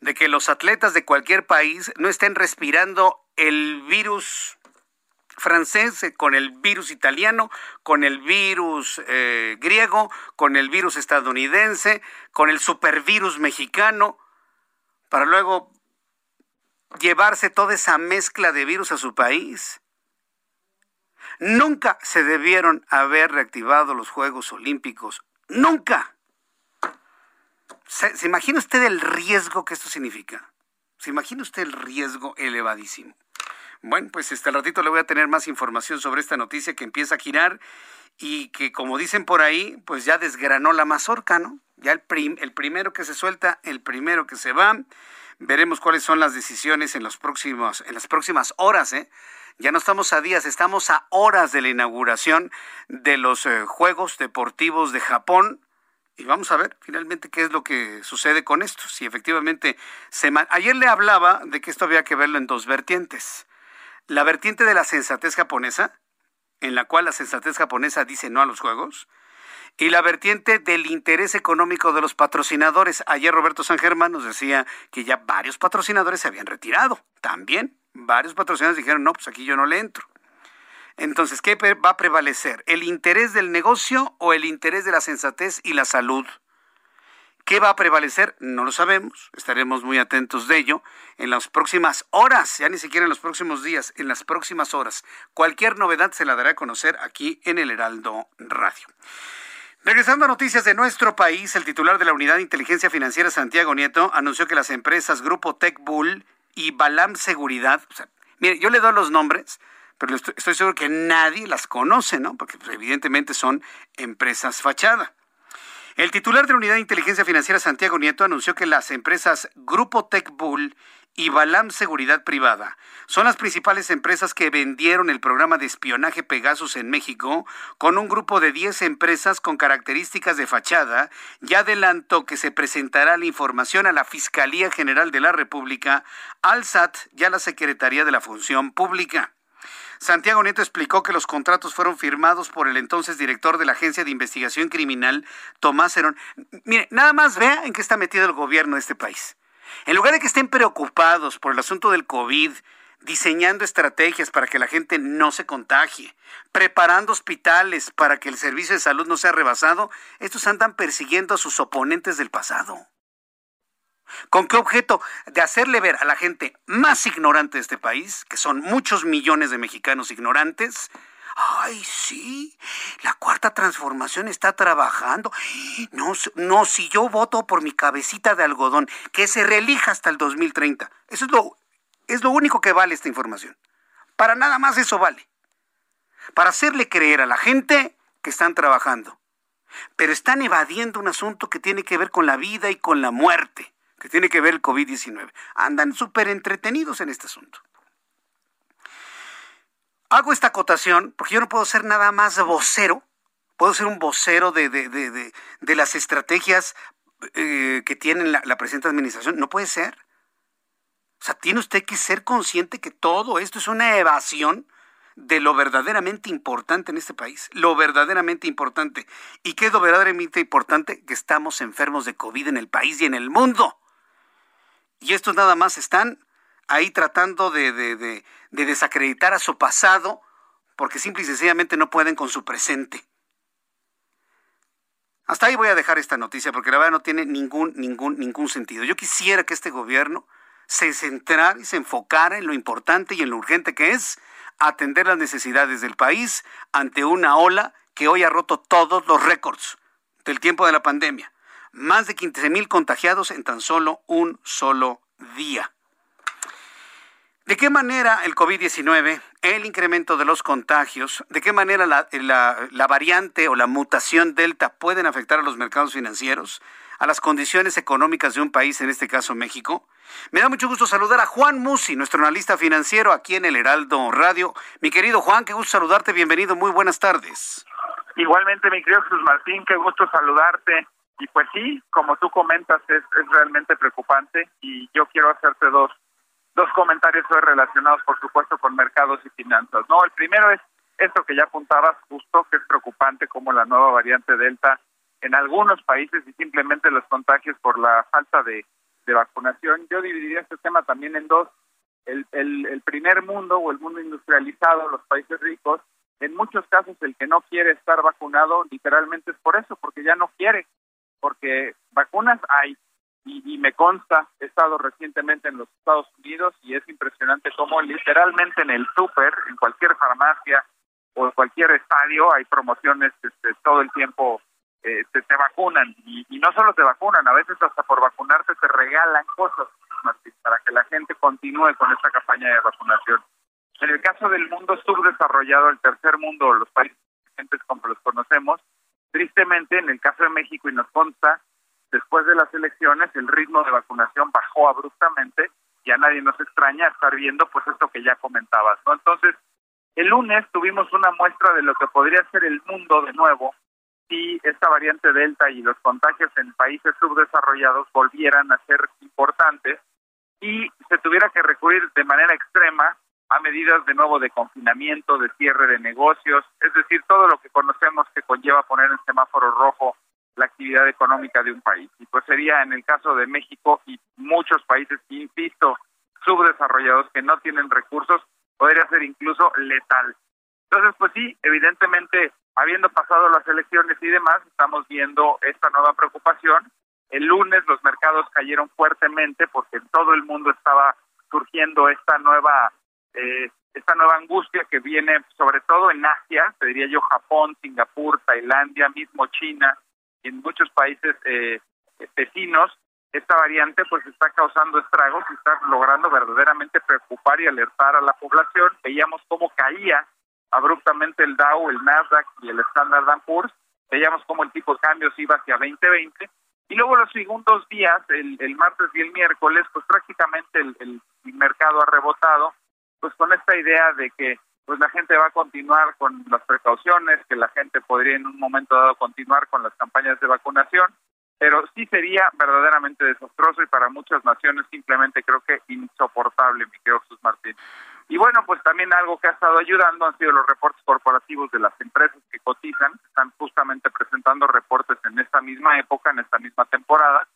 De que los atletas de cualquier país no estén respirando el virus francés, eh, con el virus italiano, con el virus eh, griego, con el virus estadounidense, con el supervirus mexicano, para luego llevarse toda esa mezcla de virus a su país. Nunca se debieron haber reactivado los Juegos Olímpicos. Nunca. ¿Se, ¿Se, imagina usted el riesgo que esto significa? ¿Se imagina usted el riesgo elevadísimo? Bueno, pues este ratito le voy a tener más información sobre esta noticia que empieza a girar y que, como dicen por ahí, pues ya desgranó la mazorca, ¿no? Ya el, el primero que se suelta, el primero que se va. Veremos cuáles son las decisiones en, los próximos, en las próximas horas, ¿eh? Ya no estamos a días, estamos a horas de la inauguración de los eh, Juegos Deportivos de Japón. Y vamos a ver finalmente qué es lo que sucede con esto. Si efectivamente se... Ayer le hablaba de que esto había que verlo en dos vertientes la vertiente de la sensatez japonesa, en la cual la sensatez japonesa dice no a los juegos, y la vertiente del interés económico de los patrocinadores. Ayer Roberto San Germán nos decía que ya varios patrocinadores se habían retirado. También varios patrocinadores dijeron, no, pues aquí yo no le entro. Entonces, ¿qué va a prevalecer? ¿El interés del negocio o el interés de la sensatez y la salud? ¿Qué va a prevalecer? No lo sabemos. Estaremos muy atentos de ello en las próximas horas, ya ni siquiera en los próximos días, en las próximas horas. Cualquier novedad se la dará a conocer aquí en el Heraldo Radio. Regresando a noticias de nuestro país, el titular de la Unidad de Inteligencia Financiera, Santiago Nieto, anunció que las empresas Grupo Tech Bull y Balam Seguridad, o sea, mire, yo le doy los nombres, pero estoy, seguro que nadie las conoce, ¿no? Porque pues, evidentemente son empresas fachada. El titular de la Unidad de Inteligencia Financiera, Santiago Nieto, anunció que las empresas Grupo Tech Bull y Balam Seguridad Privada son las principales empresas que vendieron el programa de espionaje Pegasus en México con un grupo de 10 empresas con características de fachada y adelantó que se presentará la información a la Fiscalía General de la República, al SAT y a la Secretaría de la Función Pública. Santiago Nieto explicó que los contratos fueron firmados por el entonces director de la Agencia de Investigación Criminal, Tomás Herón. Mire, nada más vea en qué está metido el gobierno de este país. En lugar de que estén preocupados por el asunto del COVID, diseñando estrategias para que la gente no se contagie, preparando hospitales para que el servicio de salud no sea rebasado, estos andan persiguiendo a sus oponentes del pasado. ¿Con qué objeto? De hacerle ver a la gente más ignorante de este país, que son muchos millones de mexicanos ignorantes, Ay, sí, la cuarta transformación está trabajando. No, no, si yo voto por mi cabecita de algodón, que se reelija hasta el 2030. Eso es lo, es lo único que vale esta información. Para nada más eso vale. Para hacerle creer a la gente que están trabajando. Pero están evadiendo un asunto que tiene que ver con la vida y con la muerte que tiene que ver el COVID-19. Andan súper entretenidos en este asunto. Hago esta acotación porque yo no puedo ser nada más vocero, puedo ser un vocero de, de, las estrategias eh, que tiene la, la presente administración. No puede ser. O sea, tiene usted que ser consciente que todo esto es una evasión de lo verdaderamente importante en este país, lo verdaderamente importante. ¿Y qué es lo verdaderamente importante? Que estamos enfermos de COVID en el país y en el mundo. Y estos nada más están ahí tratando de, desacreditar a su pasado porque simple y sencillamente no pueden con su presente. Hasta ahí voy a dejar esta noticia porque la verdad no tiene ningún, ningún, ningún sentido. Yo quisiera que este gobierno se centrara y se enfocara en lo importante y en lo urgente que es atender las necesidades del país ante una ola que hoy ha roto todos los récords del tiempo de la pandemia más de 15 mil contagiados en tan solo un solo día. ¿De qué manera el COVID-19, el incremento de los contagios, de qué manera la, la, variante o la mutación Delta pueden afectar a los mercados financieros, a las condiciones económicas de un país, en este caso México? Me da mucho gusto saludar a Juan Musi, nuestro analista financiero aquí en el Heraldo Radio. Mi querido Juan, qué gusto saludarte, bienvenido, muy buenas tardes. Igualmente, mi querido Jesús Martín, qué gusto saludarte. Y pues sí, como tú comentas, es, es realmente preocupante y yo quiero hacerte dos, dos comentarios relacionados, por supuesto, con mercados y finanzas. No, el primero es esto que ya apuntabas justo, que es preocupante como la nueva variante Delta en algunos países y simplemente los contagios por la falta de, de vacunación. Yo dividiría este tema también en dos. El, el, el primer mundo o el mundo industrializado, los países ricos, en muchos casos el que no quiere estar vacunado literalmente es por eso, porque ya no quiere porque vacunas hay y, me consta, he estado recientemente en los Estados Unidos y es impresionante cómo literalmente en el súper, en cualquier farmacia o en cualquier estadio hay promociones este, todo el tiempo eh, te, vacunan y, no solo te vacunan, a veces hasta por vacunarte te regalan cosas para que la gente continúe con esta campaña de vacunación. En el caso del mundo subdesarrollado, el tercer mundo, los países como los conocemos, Tristemente, en el caso de México, y nos consta, después de las elecciones el ritmo de vacunación bajó abruptamente y a nadie nos extraña estar viendo pues esto que ya comentabas, ¿no? Entonces, el lunes tuvimos una muestra de lo que podría ser el mundo de nuevo si esta variante Delta y los contagios en países subdesarrollados volvieran a ser importantes y se tuviera que recurrir de manera extrema a medidas de nuevo de confinamiento, de cierre de negocios, es decir, todo lo que conocemos que conlleva poner en semáforo rojo la actividad económica de un país. Y pues sería en el caso de México y muchos países, insisto, subdesarrollados que no tienen recursos, podría ser incluso letal. Entonces, pues sí, evidentemente, habiendo pasado las elecciones y demás, estamos viendo esta nueva preocupación. El lunes los mercados cayeron fuertemente porque en todo el mundo estaba surgiendo esta nueva eh, esta nueva angustia que viene sobre todo en Asia, te diría yo Japón, Singapur, Tailandia, mismo China y en muchos países eh, vecinos, esta variante pues está causando estragos y está logrando verdaderamente preocupar y alertar a la población. Veíamos cómo caía abruptamente el Dow, el Nasdaq y el Standard Poor's. Veíamos cómo el tipo de cambio se iba hacia 2020 y luego los segundos días, el, el martes y el miércoles, pues prácticamente el, el, mercado ha rebotado, pues con esta idea de que pues la gente va a continuar con las precauciones, que la gente podría en un momento dado continuar con las campañas de vacunación, pero sí sería verdaderamente desastroso y para muchas naciones simplemente creo que insoportable, mi querido Jesús Martín. Y bueno, pues también algo que ha estado ayudando han sido los reportes corporativos de las empresas que cotizan, están justamente presentando reportes en esta misma época, en esta misma temporada,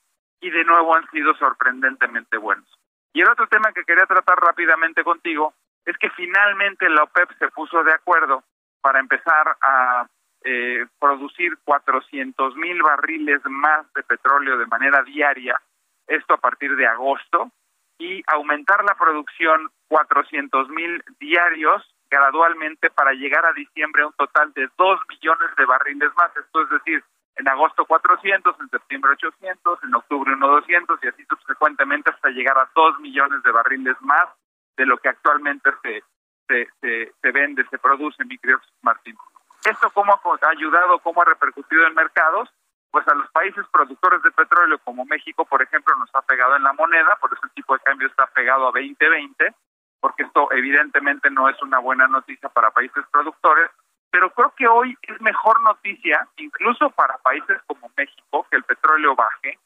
y de nuevo han sido sorprendentemente buenos. Y el otro tema que quería tratar rápidamente contigo es que finalmente la OPEP se puso de acuerdo para empezar a eh, producir 400 mil barriles más de petróleo de manera diaria, esto a partir de agosto, y aumentar la producción 400 mil diarios gradualmente para llegar a diciembre a un total de 2 millones de barriles más. Esto es decir, en agosto 400, en septiembre 800, en octubre 1 200 y así subsecuentemente hasta llegar a 2 millones de barriles más de lo que actualmente se, se, se, se vende, se produce, mi querido Martín. ¿Esto cómo ha ayudado, cómo ha repercutido en mercados? Pues a los países productores de petróleo como México, por ejemplo, nos ha pegado en la moneda, por eso el tipo de cambio está pegado a 2020, porque esto evidentemente no es una buena noticia para países productores, pero creo que hoy es mejor noticia, incluso para países como México, que el petróleo baje,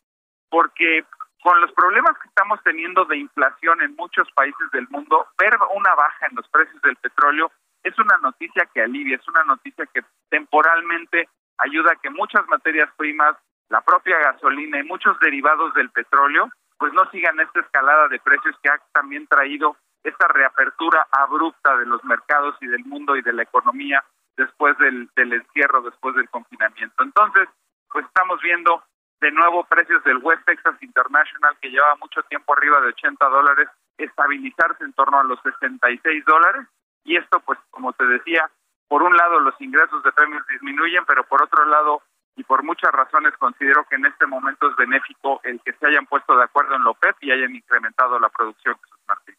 porque con los problemas que estamos teniendo de inflación en muchos países del mundo, ver una baja en los precios del petróleo es una noticia que alivia, es una noticia que temporalmente ayuda a que muchas materias primas, la propia gasolina y muchos derivados del petróleo, pues no sigan esta escalada de precios que ha también traído esta reapertura abrupta de los mercados y del mundo y de la economía después del, del encierro, después del confinamiento. Entonces, pues estamos viendo de nuevo precios del West Texas International, que lleva mucho tiempo arriba de 80 dólares, estabilizarse en torno a los 66 dólares. Y esto, pues, como te decía, por un lado los ingresos de premios disminuyen, pero por otro lado, y por muchas razones, considero que en este momento es benéfico el que se hayan puesto de acuerdo en lo PEP y hayan incrementado la producción, Jesús Martín.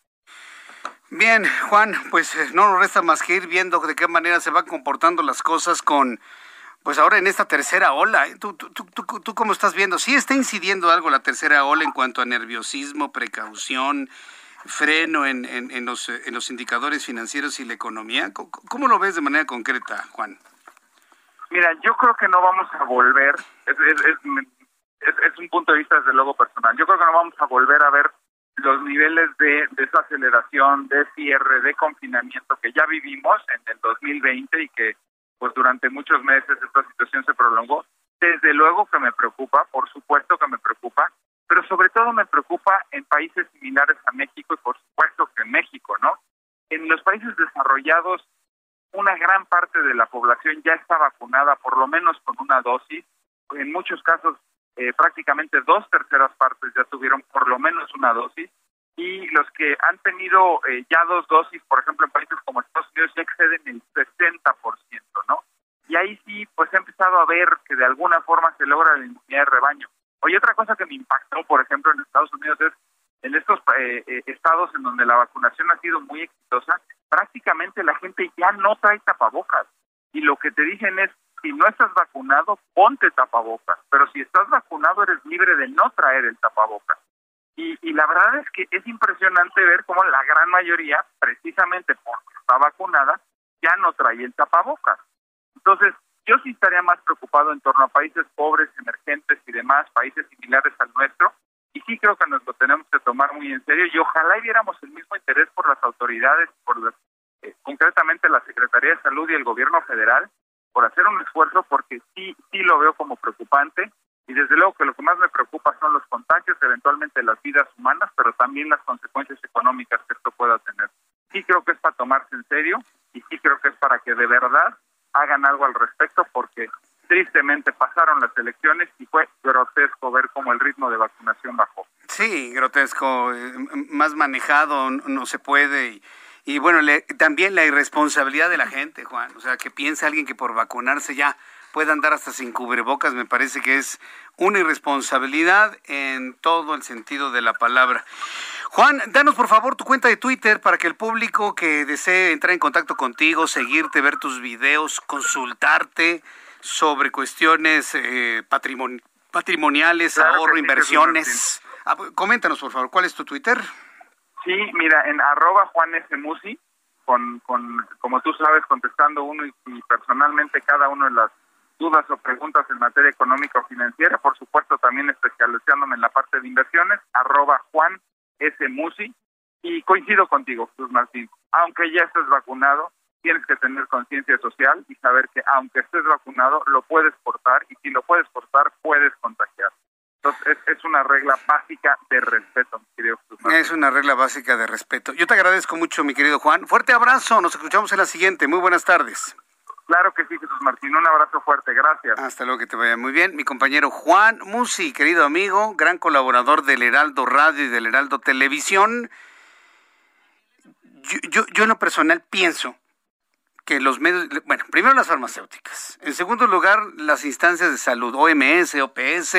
Bien, Juan, pues eh, no nos resta más que ir viendo de qué manera se van comportando las cosas con pues ahora en esta tercera ola, ¿eh? ¿tú, tú, tú, tú, cómo estás viendo? ¿Sí está incidiendo algo la tercera ola en cuanto a nerviosismo, precaución, freno en, en, los, en los indicadores financieros y la economía? ¿Cómo, lo ves de manera concreta, Juan? Mira, yo creo que no vamos a volver, es, un punto de vista desde luego personal, yo creo que no vamos a volver a ver los niveles de desaceleración, de cierre, de confinamiento que ya vivimos en el 2020 y que pues durante muchos meses esta situación se prolongó. Desde luego que me preocupa, por supuesto que me preocupa, pero sobre todo me preocupa en países similares a México y por supuesto que en México, ¿no? En los países desarrollados, una gran parte de la población ya está vacunada, por lo menos con una dosis. En muchos casos, eh, prácticamente dos terceras partes ya tuvieron por lo menos una dosis y los que han tenido eh, ya dos dosis, por ejemplo, en países como Estados Unidos, ya exceden el 60%, ¿no? Y ahí sí, pues he empezado a ver que de alguna forma se logra la inmunidad de rebaño. Oye, otra cosa que me impactó, por ejemplo, en Estados Unidos es en estos eh, eh, estados en donde la vacunación ha sido muy exitosa, prácticamente la gente ya no trae tapabocas. Y lo que te dicen es, si no estás vacunado, ponte tapabocas. Pero si estás vacunado, eres libre de no traer el tapabocas. Y, la verdad es que es impresionante ver cómo la gran mayoría, precisamente porque está vacunada, ya no trae el tapabocas. Entonces, yo sí estaría más preocupado en torno a países pobres, emergentes y demás, países similares al nuestro, y sí creo que nos lo tenemos que tomar muy en serio y ojalá viéramos el mismo interés por las autoridades, por eh, concretamente la Secretaría de Salud y el Gobierno Federal, por hacer un esfuerzo porque sí, sí lo veo como preocupante y desde luego que lo que más me preocupa son los contagios, eventualmente las vidas humanas, pero también las consecuencias económicas que esto pueda tener. Sí creo que es para tomarse en serio y sí creo que es para que de verdad hagan algo al respecto porque tristemente pasaron las elecciones y fue grotesco ver cómo el ritmo de vacunación bajó. Sí, grotesco, eh, más manejado no se puede y, y bueno, también la irresponsabilidad de la gente, Juan, o sea, que piensa alguien que por vacunarse ya pueda andar hasta sin cubrebocas, me parece que es una irresponsabilidad en todo el sentido de la palabra. Juan, danos por favor tu cuenta de Twitter para que el público que desee entrar en contacto contigo, seguirte, ver tus videos, consultarte, sobre cuestiones eh, patrimoniales, ahorro, inversiones. Ah, coméntanos, por favor, ¿cuál es tu Twitter? Sí, mira, en arroba Juan S. Musi, con, con, como tú sabes, contestando uno y, personalmente cada uno de las dudas o preguntas en materia económica o financiera, por supuesto también especializándome en la parte de inversiones, arroba Juan S. Musi, y coincido contigo, Jesús Martín, aunque ya estés vacunado, tienes que tener conciencia social y saber que aunque estés vacunado, lo puedes portar y si lo puedes portar, puedes contagiar. Entonces, es, una regla básica de respeto, mi querido Jesús Es una regla básica de respeto. Yo te agradezco mucho, mi querido Juan. Fuerte abrazo, nos escuchamos en la siguiente. Muy buenas tardes. Claro que sí, Jesús Martín. Un abrazo fuerte, gracias. Hasta luego, que te vaya muy bien. Mi compañero Juan Musi, querido amigo, gran colaborador del Heraldo Radio y del Heraldo Televisión. Yo, yo, yo en lo personal pienso que los medios, bueno, primero las farmacéuticas, en segundo lugar las instancias de salud, OMS, OPS,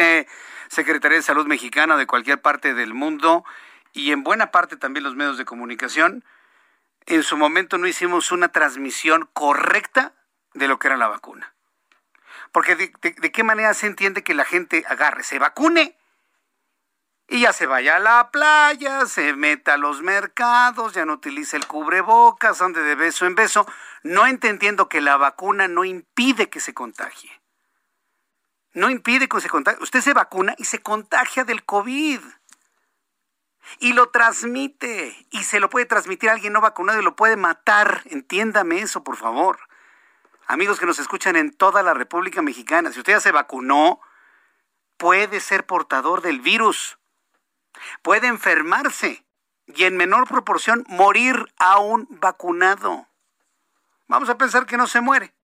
Secretaría de Salud Mexicana de cualquier parte del mundo y en buena parte también los medios de comunicación, en su momento no hicimos una transmisión correcta de lo que era la vacuna. Porque de, de qué manera se entiende que la gente agarre, se vacune y ya se vaya a la playa, se meta a los mercados, ya no utilice el cubrebocas, ande de beso en beso, no entendiendo que la vacuna no impide que se contagie. No impide que se contagie. Usted se vacuna y se contagia del COVID. Y lo transmite. Y se lo puede transmitir a alguien no vacunado y lo puede matar. Entiéndame eso, por favor. Amigos que nos escuchan en toda la República Mexicana, si usted ya se vacunó, puede ser portador del virus puede enfermarse y en menor proporción morir aún vacunado. Vamos a pensar que no se muere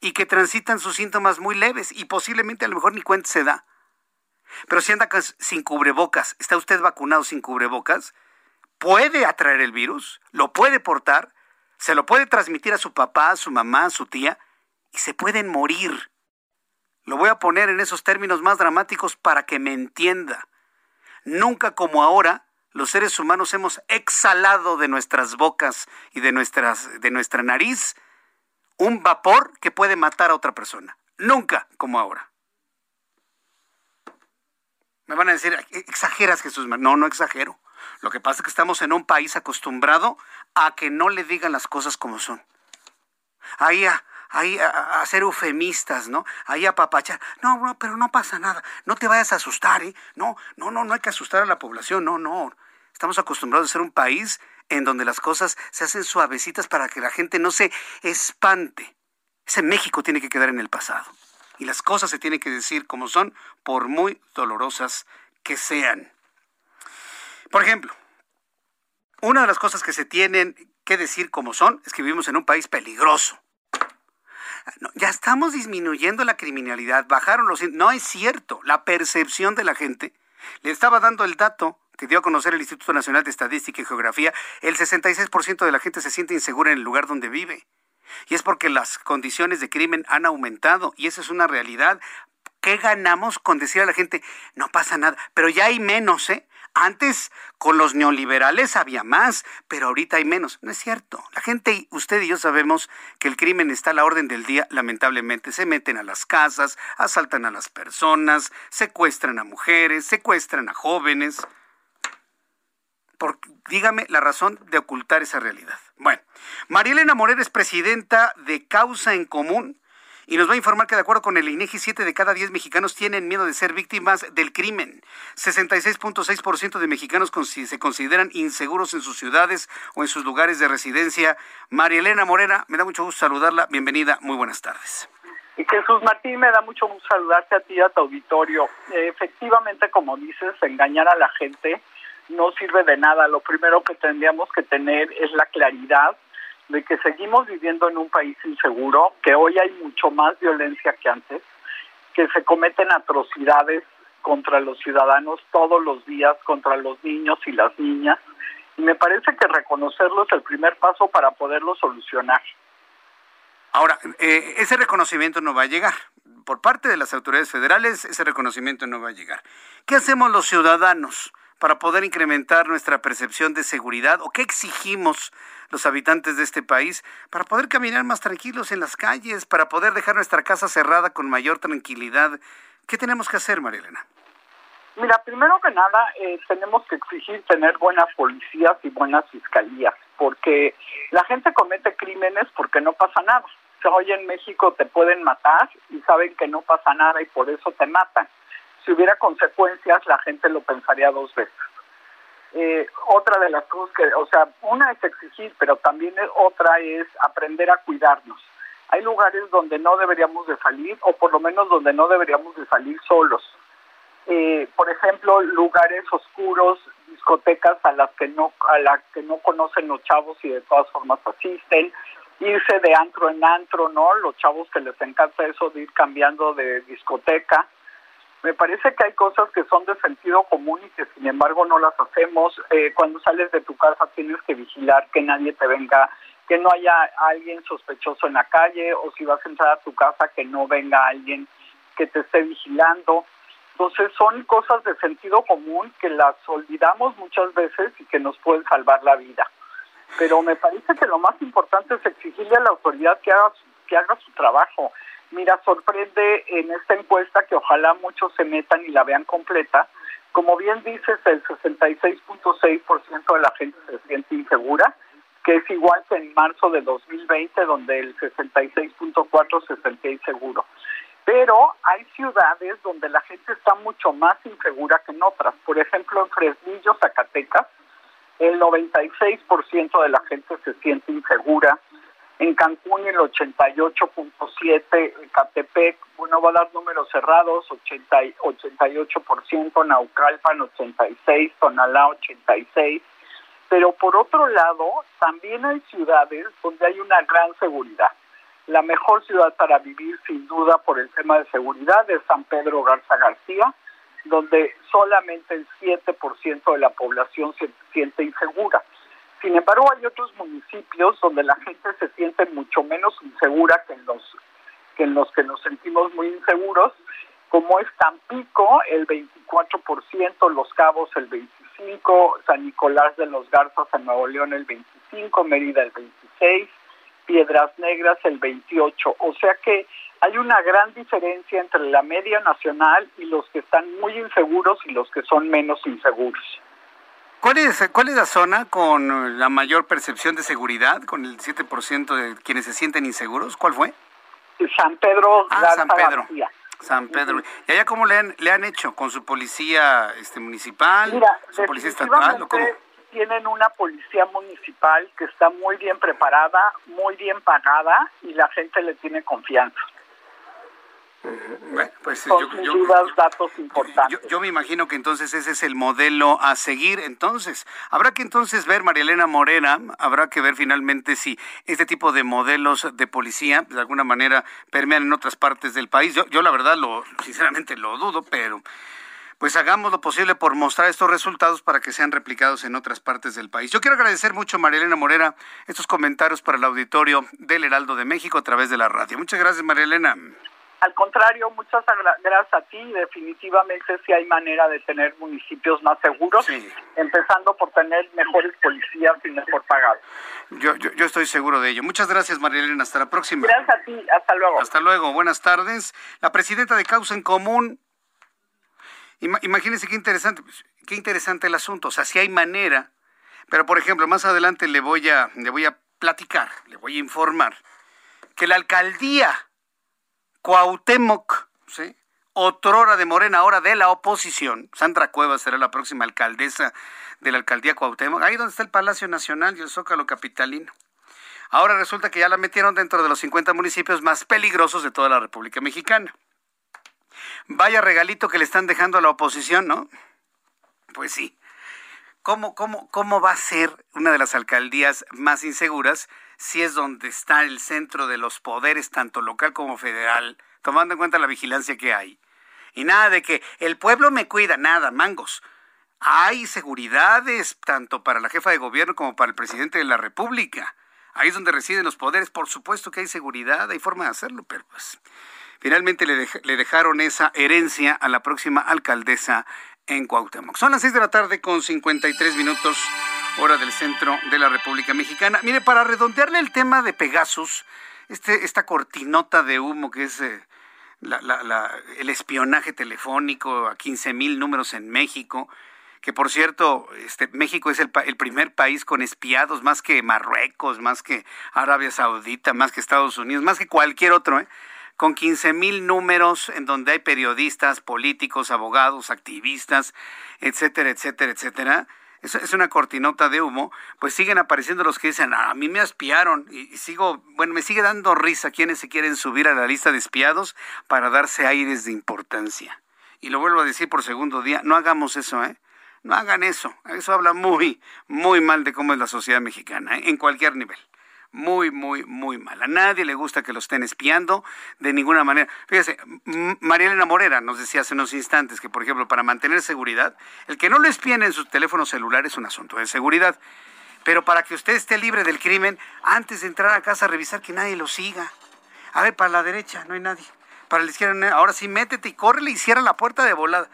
y que transitan sus síntomas muy leves y posiblemente a lo mejor ni cuenta se da. Pero si anda sin cubrebocas, está usted vacunado sin cubrebocas, puede atraer el virus, lo puede portar, se lo puede transmitir a su papá, a su mamá, a su tía y se pueden morir. Lo voy a poner en esos términos más dramáticos para que me entienda. Nunca como ahora los seres humanos hemos exhalado de nuestras bocas y de, nuestras, de nuestra nariz un vapor que puede matar a otra persona. Nunca como ahora. Me van a decir, exageras Jesús. No, no exagero. Lo que pasa es que estamos en un país acostumbrado a que no le digan las cosas como son. Ahí ahí a, ser eufemistas, ¿no? Ahí a papachar. No, no, pero no pasa nada. No te vayas a asustar, ¿eh? No, no, no, no hay que asustar a la población. No, no. Estamos acostumbrados a ser un país en donde las cosas se hacen suavecitas para que la gente no se espante. Ese México tiene que quedar en el pasado. Y las cosas se tienen que decir como son, por muy dolorosas que sean. Por ejemplo, una de las cosas que se tienen que decir como son es que vivimos en un país peligroso ya estamos disminuyendo la criminalidad, bajaron los... No es cierto, la percepción de la gente. Le estaba dando el dato que dio a conocer el Instituto Nacional de Estadística y Geografía, el 66% de la gente se siente insegura en el lugar donde vive. Y es porque las condiciones de crimen han aumentado y esa es una realidad. ¿Qué ganamos con decir a la gente, no pasa nada? Pero ya hay menos, ¿eh? Antes con los neoliberales había más, pero ahorita hay menos. No es cierto. La gente, usted y yo sabemos que el crimen está a la orden del día, lamentablemente. Se meten a las casas, asaltan a las personas, secuestran a mujeres, secuestran a jóvenes. Por, dígame la razón de ocultar esa realidad. Bueno, María Elena Morera es presidenta de Causa en Común y nos va a informar que de acuerdo con el INEGI, 7 de cada 10 mexicanos tienen miedo de ser víctimas del crimen. 66.6% de mexicanos se consideran inseguros en sus ciudades o en sus lugares de residencia. María Elena Morena, me da mucho gusto saludarla. Bienvenida, muy buenas tardes. Y Jesús Martín, me da mucho gusto saludarte a ti y a tu auditorio. efectivamente, como dices, engañar a la gente no sirve de nada. Lo primero que tendríamos que tener es la claridad de que seguimos viviendo en un país inseguro, que hoy hay mucho más violencia que antes, que se cometen atrocidades contra los ciudadanos todos los días, contra los niños y las niñas, y me parece que reconocerlo es el primer paso para poderlo solucionar. Ahora, eh, ese reconocimiento no va a llegar. Por parte de las autoridades federales, ese reconocimiento no va a llegar. ¿Qué hacemos los ciudadanos? Para poder incrementar nuestra percepción de seguridad o qué exigimos los habitantes de este país para poder caminar más tranquilos en las calles, para poder dejar nuestra casa cerrada con mayor tranquilidad? ¿Qué tenemos que hacer, María Elena? Mira, primero que nada, eh, tenemos que exigir tener buenas policías y buenas fiscalías, porque la gente comete crímenes porque no pasa nada. hoy en México te pueden matar y saben que no pasa nada y por eso te matan. Si hubiera consecuencias, la gente lo pensaría dos veces. Eh, otra de las cosas que, o sea, una es exigir, pero también otra es aprender a cuidarnos. Hay lugares donde no deberíamos de salir, o por lo menos donde no deberíamos de salir solos. Eh, por ejemplo, lugares oscuros, discotecas a las que no a las que no conocen los chavos y de todas formas asisten, irse de antro en antro, ¿no? Los chavos que les encanta eso de ir cambiando de discoteca me parece que hay cosas que son de sentido común y que sin embargo no las hacemos. Eh, cuando sales de tu casa tienes que vigilar que nadie te venga, que no haya alguien sospechoso en la calle o si vas a entrar a tu casa que no venga alguien que te esté vigilando. Entonces son cosas de sentido común que las olvidamos muchas veces y que nos pueden salvar la vida. Pero me parece que lo más importante es exigirle a la autoridad que haga, que haga su trabajo Mira, sorprende en esta encuesta que ojalá muchos se metan y la vean completa. Como bien dices, el 66.6% de la gente se siente insegura, que es igual que en marzo de 2020, donde el 66.4% se sentía inseguro. Pero hay ciudades donde la gente está mucho más insegura que en otras. Por ejemplo, en Fresnillo, Zacatecas, el 96% de la gente se siente insegura en Cancún el 88.7%, Catepec, bueno, va a dar números cerrados, 80, 88%, Naucalpan 86%, Tonalá 86%, pero por otro lado, también hay ciudades donde hay una gran seguridad. La mejor ciudad para vivir, sin duda, por el tema de seguridad es San Pedro Garza García, donde solamente el 7% de la población se siente insegura. Sin embargo, hay otros municipios donde la gente se siente mucho menos insegura que en los que en los que nos sentimos muy inseguros, como es Tampico, el 24%, Los Cabos el 25%, San Nicolás de los Garzas en Nuevo León el 25%, Mérida el 26%, Piedras Negras el 28%. O sea que hay una gran diferencia entre la media nacional y los que están muy inseguros y los que son menos inseguros. ¿Cuál es, ¿Cuál es la zona con la mayor percepción de seguridad, con el 7% de quienes se sienten inseguros? ¿Cuál fue? San Pedro. Ah, San Pedro. San Pedro. ¿Y allá cómo le han, le han hecho? ¿Con su policía este municipal? Mira, ¿Su policía estatal? ¿o cómo? Tienen una policía municipal que está muy bien preparada, muy bien pagada y la gente le tiene confianza. Bueno, pues yo, datos importantes. Yo, me imagino que entonces ese es el modelo a seguir. Entonces, habrá que entonces ver, María Elena Morena, habrá que ver finalmente si este tipo de modelos de policía de alguna manera permean en otras partes del país. Yo, yo la verdad, lo sinceramente lo dudo, pero pues hagamos lo posible por mostrar estos resultados para que sean replicados en otras partes del país. Yo quiero agradecer mucho a María Elena Morena estos comentarios para el auditorio del Heraldo de México a través de la radio. Muchas gracias, María Elena. Al contrario, muchas gracias a ti. Definitivamente sí hay manera de tener municipios más seguros, empezando por tener mejores policías y mejor pagados. Yo, yo, estoy seguro de ello. Muchas gracias, María Elena. Hasta la próxima. Gracias a ti. Hasta luego. Hasta luego. Buenas tardes. La presidenta de Causa en Común. Imagínense qué interesante, pues, qué interesante el asunto. O sea, si hay manera, pero por ejemplo, más adelante le voy a, le voy a platicar, le voy a informar que la alcaldía Cuauhtémoc, ¿sí? otrora de Morena, ahora de la oposición. Sandra Cuevas será la próxima alcaldesa de la alcaldía Cuauhtémoc, ahí donde está el Palacio Nacional y el Zócalo Capitalino. Ahora resulta que ya la metieron dentro de los 50 municipios más peligrosos de toda la República Mexicana. Vaya regalito que le están dejando a la oposición, ¿no? Pues sí. ¿Cómo, cómo, cómo va a ser una de las alcaldías más inseguras si es donde está el centro de los poderes, tanto local como federal, tomando en cuenta la vigilancia que hay. Y nada de que el pueblo me cuida, nada, mangos. Hay seguridades tanto para la jefa de gobierno como para el presidente de la República. Ahí es donde residen los poderes. Por supuesto que hay seguridad, hay forma de hacerlo, pero pues finalmente le, le dejaron esa herencia a la próxima alcaldesa en Cuauhtémoc. Son las 6 de la tarde con 53 minutos, hora del centro de la República Mexicana. Mire, para redondearle el tema de Pegasus, este, esta cortinota de humo que es eh, el espionaje telefónico a 15 mil números en México, que por cierto, este, México es el, el, primer país con espiados, más que Marruecos, más que Arabia Saudita, más que Estados Unidos, más que cualquier otro, ¿eh? con 15 mil números en donde hay periodistas, políticos, abogados, activistas, etcétera, etcétera, etcétera. Es, una cortinota de humo, pues siguen apareciendo los que dicen, ah, a mí me espiaron y, sigo, bueno, me sigue dando risa quienes se quieren subir a la lista de espiados para darse aires de importancia. Y lo vuelvo a decir por segundo día, no hagamos eso, ¿eh? No hagan eso. Eso habla muy, muy mal de cómo es la sociedad mexicana, ¿eh? en cualquier nivel muy, muy, muy mal. A nadie le gusta que lo estén espiando de ninguna manera. Fíjese, María Elena Morera nos decía hace unos instantes que, por ejemplo, para mantener seguridad, el que no lo espíen en su teléfono celular es un asunto de seguridad. Pero para que usted esté libre del crimen, antes de entrar a casa, revisar que nadie lo siga. A ver, para la derecha no hay nadie. Para la izquierda, ahora sí, métete y córrele y cierra la puerta de volada.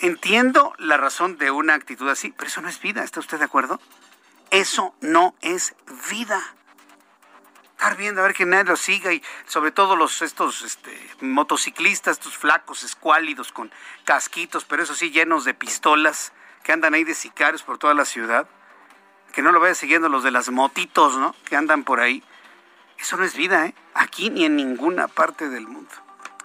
Entiendo la razón de una actitud así, pero eso no es vida. ¿Está usted de acuerdo? Eso no es vida. Estar viendo a ver que nadie lo siga y sobre todo los estos este, motociclistas, estos flacos, escuálidos con casquitos, pero eso sí llenos de pistolas que andan ahí de sicarios por toda la ciudad. Que no lo vaya siguiendo los de las motitos, ¿no? Que andan por ahí. Eso no es vida, ¿eh? Aquí ni en ninguna parte del mundo.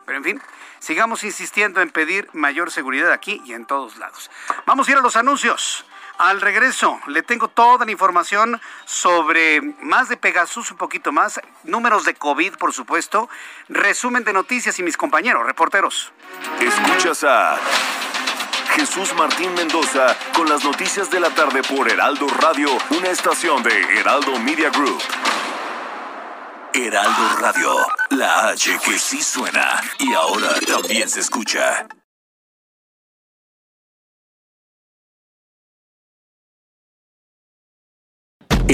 Pero en fin, sigamos insistiendo en pedir mayor seguridad aquí y en todos lados. Vamos a ir a los anuncios. Al regreso, le tengo toda la información sobre más de Pegasus, un poquito más, números de COVID, por supuesto, resumen de noticias y mis compañeros, reporteros. Escuchas a Jesús Martín Mendoza con las noticias de la tarde por Heraldo Radio, una estación de Heraldo Media Group. Heraldo Radio, la H que sí suena y ahora también se escucha.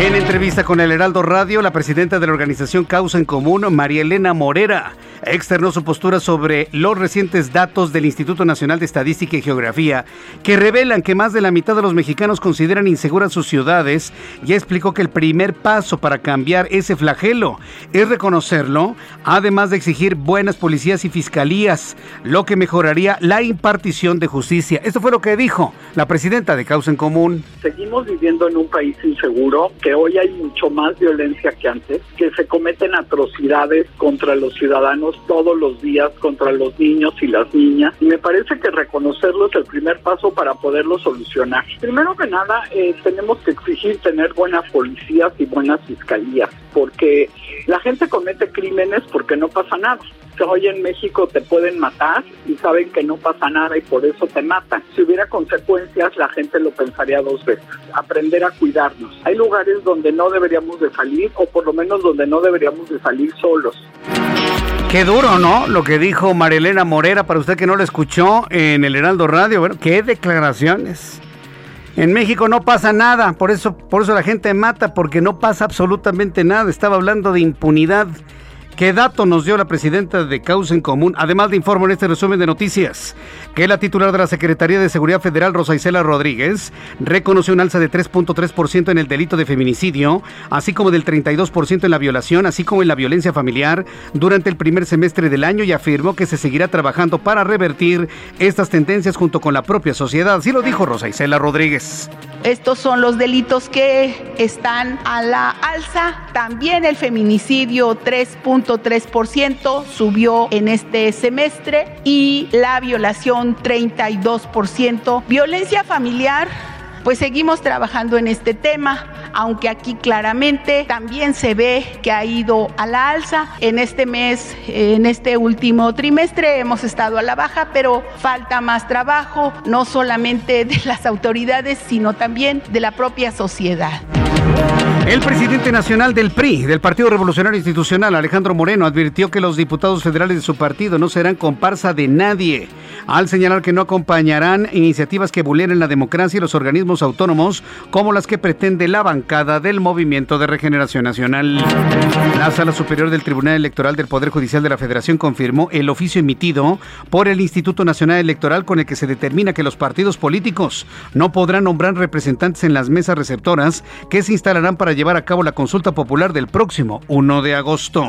En entrevista con el Heraldo Radio, la presidenta de la organización Causa en Común, María Elena Morera, externó su postura sobre los recientes datos del Instituto Nacional de Estadística y Geografía que revelan que más de la mitad de los mexicanos consideran inseguras sus ciudades y explicó que el primer paso para cambiar ese flagelo es reconocerlo, además de exigir buenas policías y fiscalías, lo que mejoraría la impartición de justicia. Esto fue lo que dijo la presidenta de Causa en Común. Seguimos viviendo en un país inseguro, que hoy hay mucho más violencia que antes, que se cometen atrocidades contra los ciudadanos todos los días contra los niños y las niñas y me parece que reconocerlo es el primer paso para poderlo solucionar. Primero que nada, eh, tenemos que exigir tener buenas policías y buenas fiscalías, porque la gente comete crímenes porque no pasa nada. Hoy en México te pueden matar y saben que no pasa nada y por eso te matan. Si hubiera consecuencias, la gente lo pensaría dos veces. Aprender a cuidarnos. Hay lugares donde no deberíamos de salir o por lo menos donde no deberíamos de salir solos. Qué duro, ¿no? Lo que dijo Marilena Morera, para usted que no lo escuchó en el Heraldo Radio. Bueno, qué declaraciones. En México no pasa nada, por eso, por eso la gente mata, porque no pasa absolutamente nada. Estaba hablando de impunidad ¿Qué dato nos dio la presidenta de Causa en Común? Además de informo en este resumen de noticias que la titular de la Secretaría de Seguridad Federal, Rosa Isela Rodríguez, reconoció un alza de 3.3% en el delito de feminicidio, así como del 32% en la violación, así como en la violencia familiar durante el primer semestre del año y afirmó que se seguirá trabajando para revertir estas tendencias junto con la propia sociedad. Así lo dijo Rosa Isela Rodríguez. Estos son los delitos que están a la alza. También el feminicidio 3.3% subió en este semestre y la violación 32%. Violencia familiar pues seguimos trabajando en este tema, aunque aquí claramente también se ve que ha ido a la alza. En este mes, en este último trimestre hemos estado a la baja, pero falta más trabajo, no solamente de las autoridades, sino también de la propia sociedad. El presidente nacional del PRI, del Partido Revolucionario Institucional, Alejandro Moreno, advirtió que los diputados federales de su partido no serán comparsa de nadie, al señalar que no acompañarán iniciativas que vulneren la democracia y los organismos autónomos, como las que pretende la bancada del Movimiento de Regeneración Nacional. La Sala Superior del Tribunal Electoral del Poder Judicial de la Federación confirmó el oficio emitido por el Instituto Nacional Electoral con el que se determina que los partidos políticos no podrán nombrar representantes en las mesas receptoras que se instalarán para llevar a cabo la consulta popular del próximo 1 de agosto.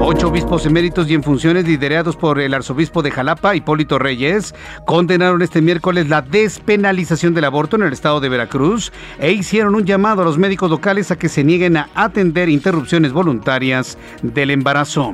Ocho obispos eméritos y en funciones liderados por el arzobispo de Jalapa, Hipólito Reyes, condenaron este miércoles la despenalización del aborto en el estado de Veracruz e hicieron un llamado a los médicos locales a que se nieguen a atender interrupciones voluntarias del embarazo.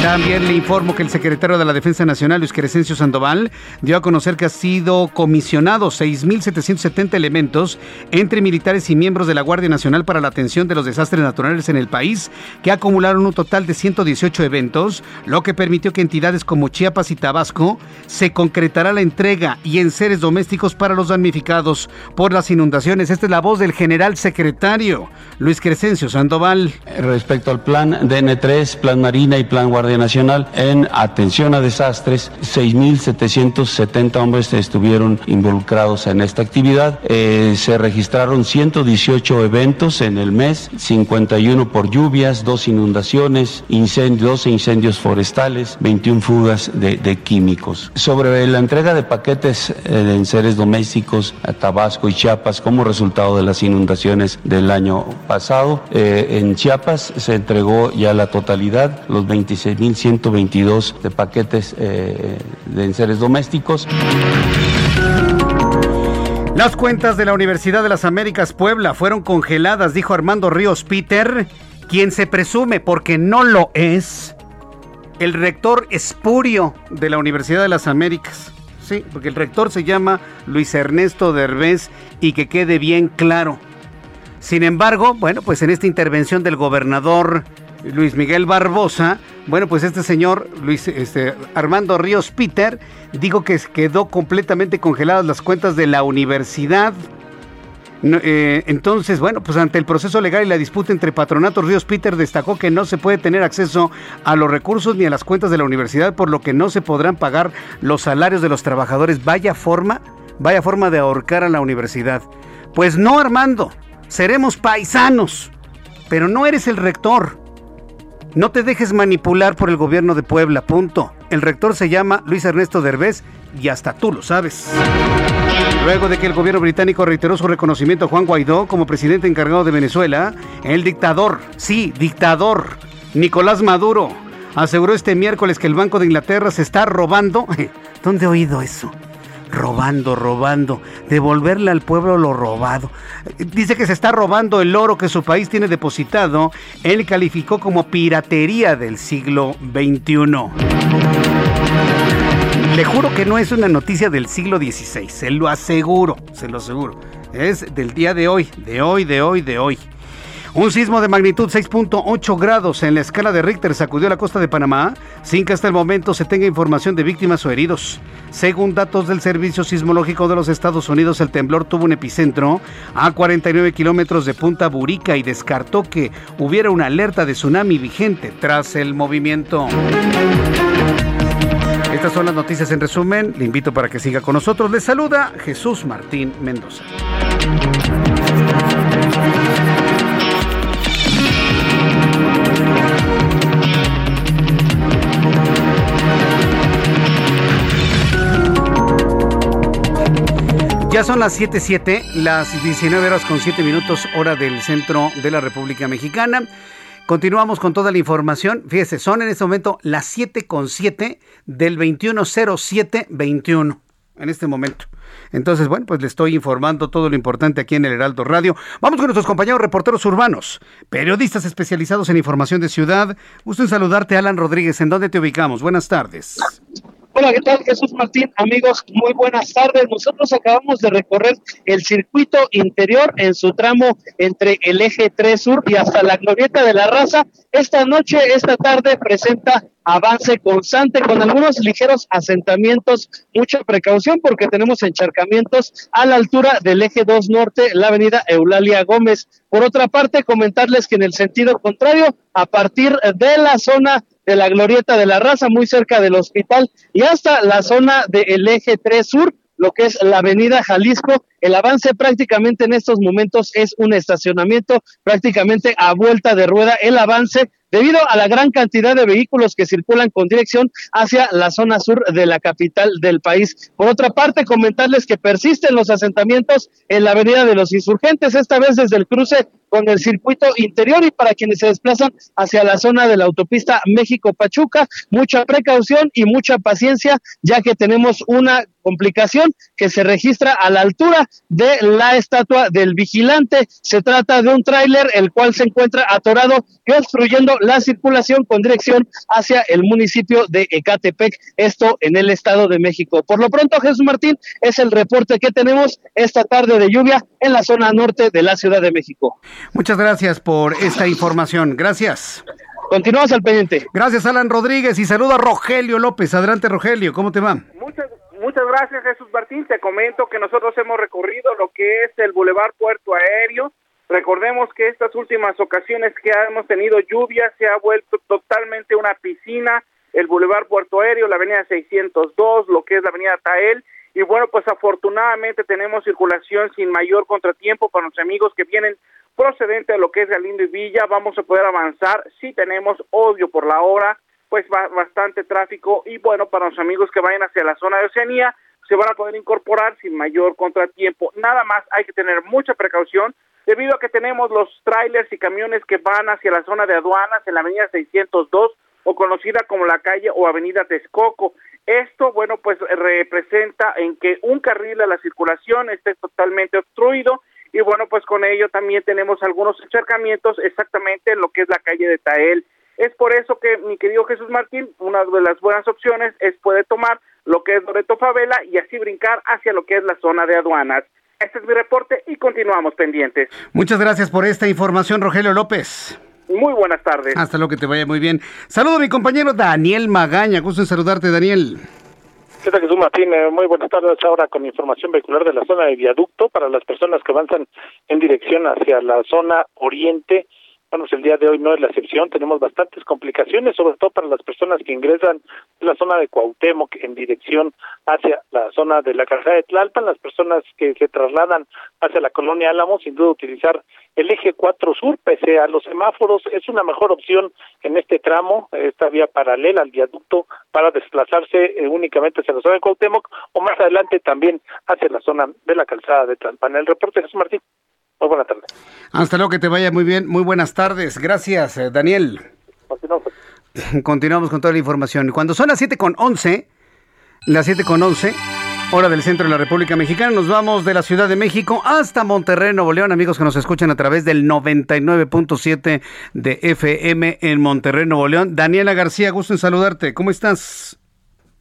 También le informo que el secretario de la Defensa Nacional, Luis Crescencio Sandoval, dio a conocer que ha sido comisionado 6.770 elementos entre militares y miembros de la Guardia Nacional para la atención de los desastres naturales en el país, que acumularon un total de 118 eventos, lo que permitió que entidades como Chiapas y Tabasco se concretará la entrega y enseres domésticos para los damnificados por las inundaciones. Esta es la voz del general secretario Luis Crescencio Sandoval. Respecto al plan DN3, Plan Marina y Plan Guardia Nacional, en atención a desastres, 6.770 hombres estuvieron involucrados en esta actividad. Eh, se registraron 118 eventos en el mes, 51 por lluvias, dos inundaciones, incendios, 12 incendios forestales, 21 fugas de, de químicos. Sobre la entrega de paquetes eh, de enseres domésticos a Tabasco y Chiapas como resultado de las inundaciones del año pasado, eh, en Chiapas se entregó ya la totalidad, los 26.122 de paquetes eh, de enseres domésticos. Las cuentas de la Universidad de las Américas Puebla fueron congeladas, dijo Armando Ríos Peter, quien se presume, porque no lo es, el rector espurio de la Universidad de las Américas. Sí, porque el rector se llama Luis Ernesto Derbez y que quede bien claro. Sin embargo, bueno, pues en esta intervención del gobernador Luis Miguel Barbosa, bueno, pues este señor Luis este, Armando Ríos Peter dijo que quedó completamente congeladas las cuentas de la universidad. Eh, entonces, bueno, pues ante el proceso legal y la disputa entre Patronatos Ríos Peter destacó que no se puede tener acceso a los recursos ni a las cuentas de la universidad, por lo que no se podrán pagar los salarios de los trabajadores. Vaya forma, vaya forma de ahorcar a la universidad. Pues no, Armando, seremos paisanos, pero no eres el rector. No te dejes manipular por el gobierno de Puebla, punto. El rector se llama Luis Ernesto Derbez y hasta tú lo sabes. Luego de que el gobierno británico reiteró su reconocimiento a Juan Guaidó como presidente encargado de Venezuela, el dictador, sí, dictador, Nicolás Maduro, aseguró este miércoles que el Banco de Inglaterra se está robando. ¿Dónde he oído eso? Robando, robando, devolverle al pueblo lo robado. Dice que se está robando el oro que su país tiene depositado. Él calificó como piratería del siglo XXI. Le juro que no es una noticia del siglo XVI, se lo aseguro, se lo aseguro. Es del día de hoy, de hoy, de hoy, de hoy. Un sismo de magnitud 6.8 grados en la escala de Richter sacudió la costa de Panamá sin que hasta el momento se tenga información de víctimas o heridos. Según datos del Servicio Sismológico de los Estados Unidos, el temblor tuvo un epicentro a 49 kilómetros de Punta Burica y descartó que hubiera una alerta de tsunami vigente tras el movimiento. Estas son las noticias en resumen. Le invito para que siga con nosotros. Le saluda Jesús Martín Mendoza. Ya son las 7.7, las 19 horas con 7 minutos, hora del centro de la República Mexicana. Continuamos con toda la información. Fíjese, son en este momento las 7 con 7 del 210721. en este momento. Entonces, bueno, pues le estoy informando todo lo importante aquí en el Heraldo Radio. Vamos con nuestros compañeros reporteros urbanos, periodistas especializados en información de ciudad. Gusto en saludarte, Alan Rodríguez. ¿En dónde te ubicamos? Buenas tardes. Hola, ¿qué tal? Jesús Martín, amigos, muy buenas tardes. Nosotros acabamos de recorrer el circuito interior en su tramo entre el eje 3 sur y hasta la glorieta de la raza. Esta noche, esta tarde, presenta avance constante con algunos ligeros asentamientos. Mucha precaución porque tenemos encharcamientos a la altura del eje 2 norte, la avenida Eulalia Gómez. Por otra parte, comentarles que en el sentido contrario, a partir de la zona de la Glorieta de la Raza, muy cerca del hospital, y hasta la zona del eje 3 sur, lo que es la avenida Jalisco. El avance prácticamente en estos momentos es un estacionamiento prácticamente a vuelta de rueda. El avance debido a la gran cantidad de vehículos que circulan con dirección hacia la zona sur de la capital del país. Por otra parte, comentarles que persisten los asentamientos en la avenida de los insurgentes, esta vez desde el cruce con el circuito interior y para quienes se desplazan hacia la zona de la autopista México-Pachuca, mucha precaución y mucha paciencia, ya que tenemos una complicación que se registra a la altura de la estatua del vigilante. Se trata de un tráiler el cual se encuentra atorado y obstruyendo la circulación con dirección hacia el municipio de Ecatepec, esto en el Estado de México. Por lo pronto, Jesús Martín, es el reporte que tenemos esta tarde de lluvia en la zona norte de la Ciudad de México. Muchas gracias por esta información. Gracias. Continuamos al pendiente. Gracias, Alan Rodríguez, y saludo a Rogelio López. Adelante, Rogelio, ¿cómo te va? Muchas, muchas gracias, Jesús Martín. Te comento que nosotros hemos recorrido lo que es el Boulevard Puerto Aéreo, Recordemos que estas últimas ocasiones que hemos tenido lluvia se ha vuelto totalmente una piscina, el Boulevard Puerto Aéreo, la avenida 602, lo que es la avenida Tael, y bueno, pues afortunadamente tenemos circulación sin mayor contratiempo para los amigos que vienen procedente de lo que es Galindo y Villa, vamos a poder avanzar, si tenemos odio por la hora, pues va bastante tráfico y bueno, para los amigos que vayan hacia la zona de Oceanía, se van a poder incorporar sin mayor contratiempo. Nada más hay que tener mucha precaución debido a que tenemos los trailers y camiones que van hacia la zona de aduanas en la avenida 602 o conocida como la calle o avenida Texcoco. Esto, bueno, pues representa en que un carril de la circulación esté totalmente obstruido y bueno, pues con ello también tenemos algunos acercamientos exactamente en lo que es la calle de Tael. Es por eso que, mi querido Jesús Martín, una de las buenas opciones es poder tomar lo que es Loreto Favela y así brincar hacia lo que es la zona de aduanas. Este es mi reporte y continuamos pendientes. Muchas gracias por esta información, Rogelio López. Muy buenas tardes. Hasta luego, que te vaya muy bien. Saludo a mi compañero Daniel Magaña. Gusto en saludarte, Daniel. ¿Qué tal, Jesús Martín? Eh, muy buenas tardes. Ahora con información vehicular de la zona de viaducto para las personas que avanzan en dirección hacia la zona oriente bueno, pues el día de hoy no es la excepción, tenemos bastantes complicaciones, sobre todo para las personas que ingresan de la zona de Cuauhtémoc en dirección hacia la zona de la calzada de Tlalpan, las personas que se trasladan hacia la colonia Álamo, sin duda utilizar el eje 4 sur, pese a los semáforos, es una mejor opción en este tramo, esta vía paralela al viaducto para desplazarse eh, únicamente hacia la zona de Cuauhtémoc o más adelante también hacia la zona de la calzada de Tlalpan. El reporte Jesús Martín. Muy buenas tardes. Hasta luego, que te vaya muy bien. Muy buenas tardes. Gracias, eh, Daniel. Continuamos. Continuamos con toda la información. Cuando son las 7 con 11, las 7 con 11, hora del centro de la República Mexicana, nos vamos de la Ciudad de México hasta Monterrey, Nuevo León. Amigos que nos escuchan a través del 99.7 de FM en Monterrey, Nuevo León. Daniela García, gusto en saludarte. ¿Cómo estás?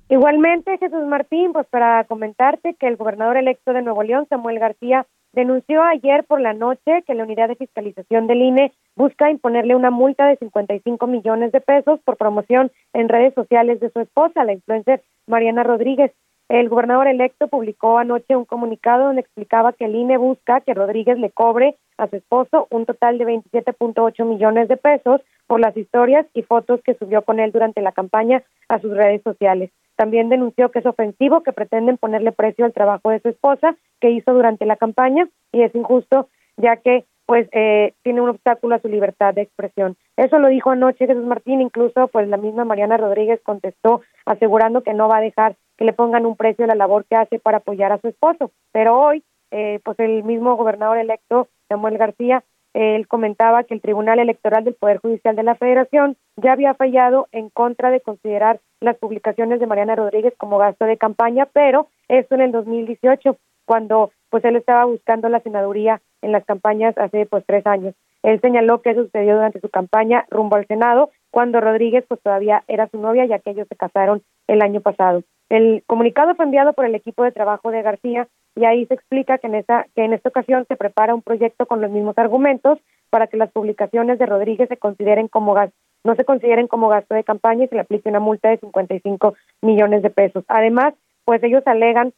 Igualmente, Jesús Martín, pues para comentarte que el gobernador electo de Nuevo León, Samuel García, denunció ayer por la noche que la unidad de fiscalización del INE busca imponerle una multa de 55 millones de pesos por promoción en redes sociales de su esposa, la influencer Mariana Rodríguez. El gobernador electo publicó anoche un comunicado donde explicaba que el INE busca que Rodríguez le cobre a su esposo un total de 27.8 millones de pesos por las historias y fotos que subió con él durante la campaña a sus redes sociales. También denunció que es ofensivo que pretenden ponerle precio al trabajo de su esposa que hizo durante la campaña y es injusto ya que pues eh, tiene un obstáculo a su libertad de expresión. Eso lo dijo anoche Jesús Martín, incluso pues la misma Mariana Rodríguez contestó asegurando que no va a dejar que le pongan un precio a la labor que hace para apoyar a su esposo. Pero hoy, eh, pues el mismo gobernador electo, Samuel García, él comentaba que el Tribunal Electoral del Poder Judicial de la Federación ya había fallado en contra de considerar las publicaciones de Mariana Rodríguez como gasto de campaña, pero esto en el 2018, cuando pues él estaba buscando la senaduría en las campañas hace pues tres años. Él señaló que sucedió durante su campaña rumbo al Senado, cuando Rodríguez pues todavía era su novia, ya que ellos se casaron el año pasado. El comunicado fue enviado por el equipo de trabajo de García y ahí se explica que en esta que en esta ocasión se prepara un proyecto con los mismos argumentos para que las publicaciones de Rodríguez se consideren como gasto, no se consideren como gasto de campaña y se le aplique una multa de 55 millones de pesos. Además, pues ellos alegan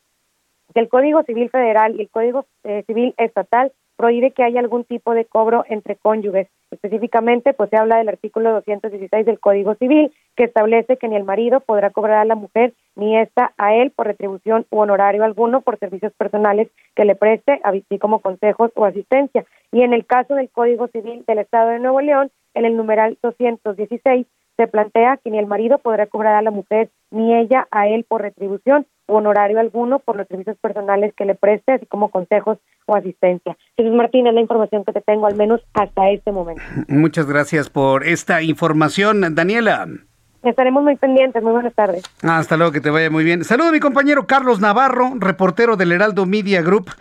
que el Código Civil Federal y el Código eh, Civil Estatal prohíbe que haya algún tipo de cobro entre cónyuges. Específicamente, pues se habla del artículo 216 del Código Civil, que establece que ni el marido podrá cobrar a la mujer ni esta a él por retribución u honorario alguno por servicios personales que le preste, así como consejos o asistencia. Y en el caso del Código Civil del Estado de Nuevo León, en el numeral 216, se plantea que ni el marido podrá cobrar a la mujer ni ella a él por retribución honorario alguno por los servicios personales que le preste, así como consejos o asistencia. Jesús Martín, es la información que te tengo, al menos hasta este momento. Muchas gracias por esta información, Daniela. Estaremos muy pendientes. Muy buenas tardes. Hasta luego, que te vaya muy bien. Saludo a mi compañero Carlos Navarro, reportero del Heraldo Media Group.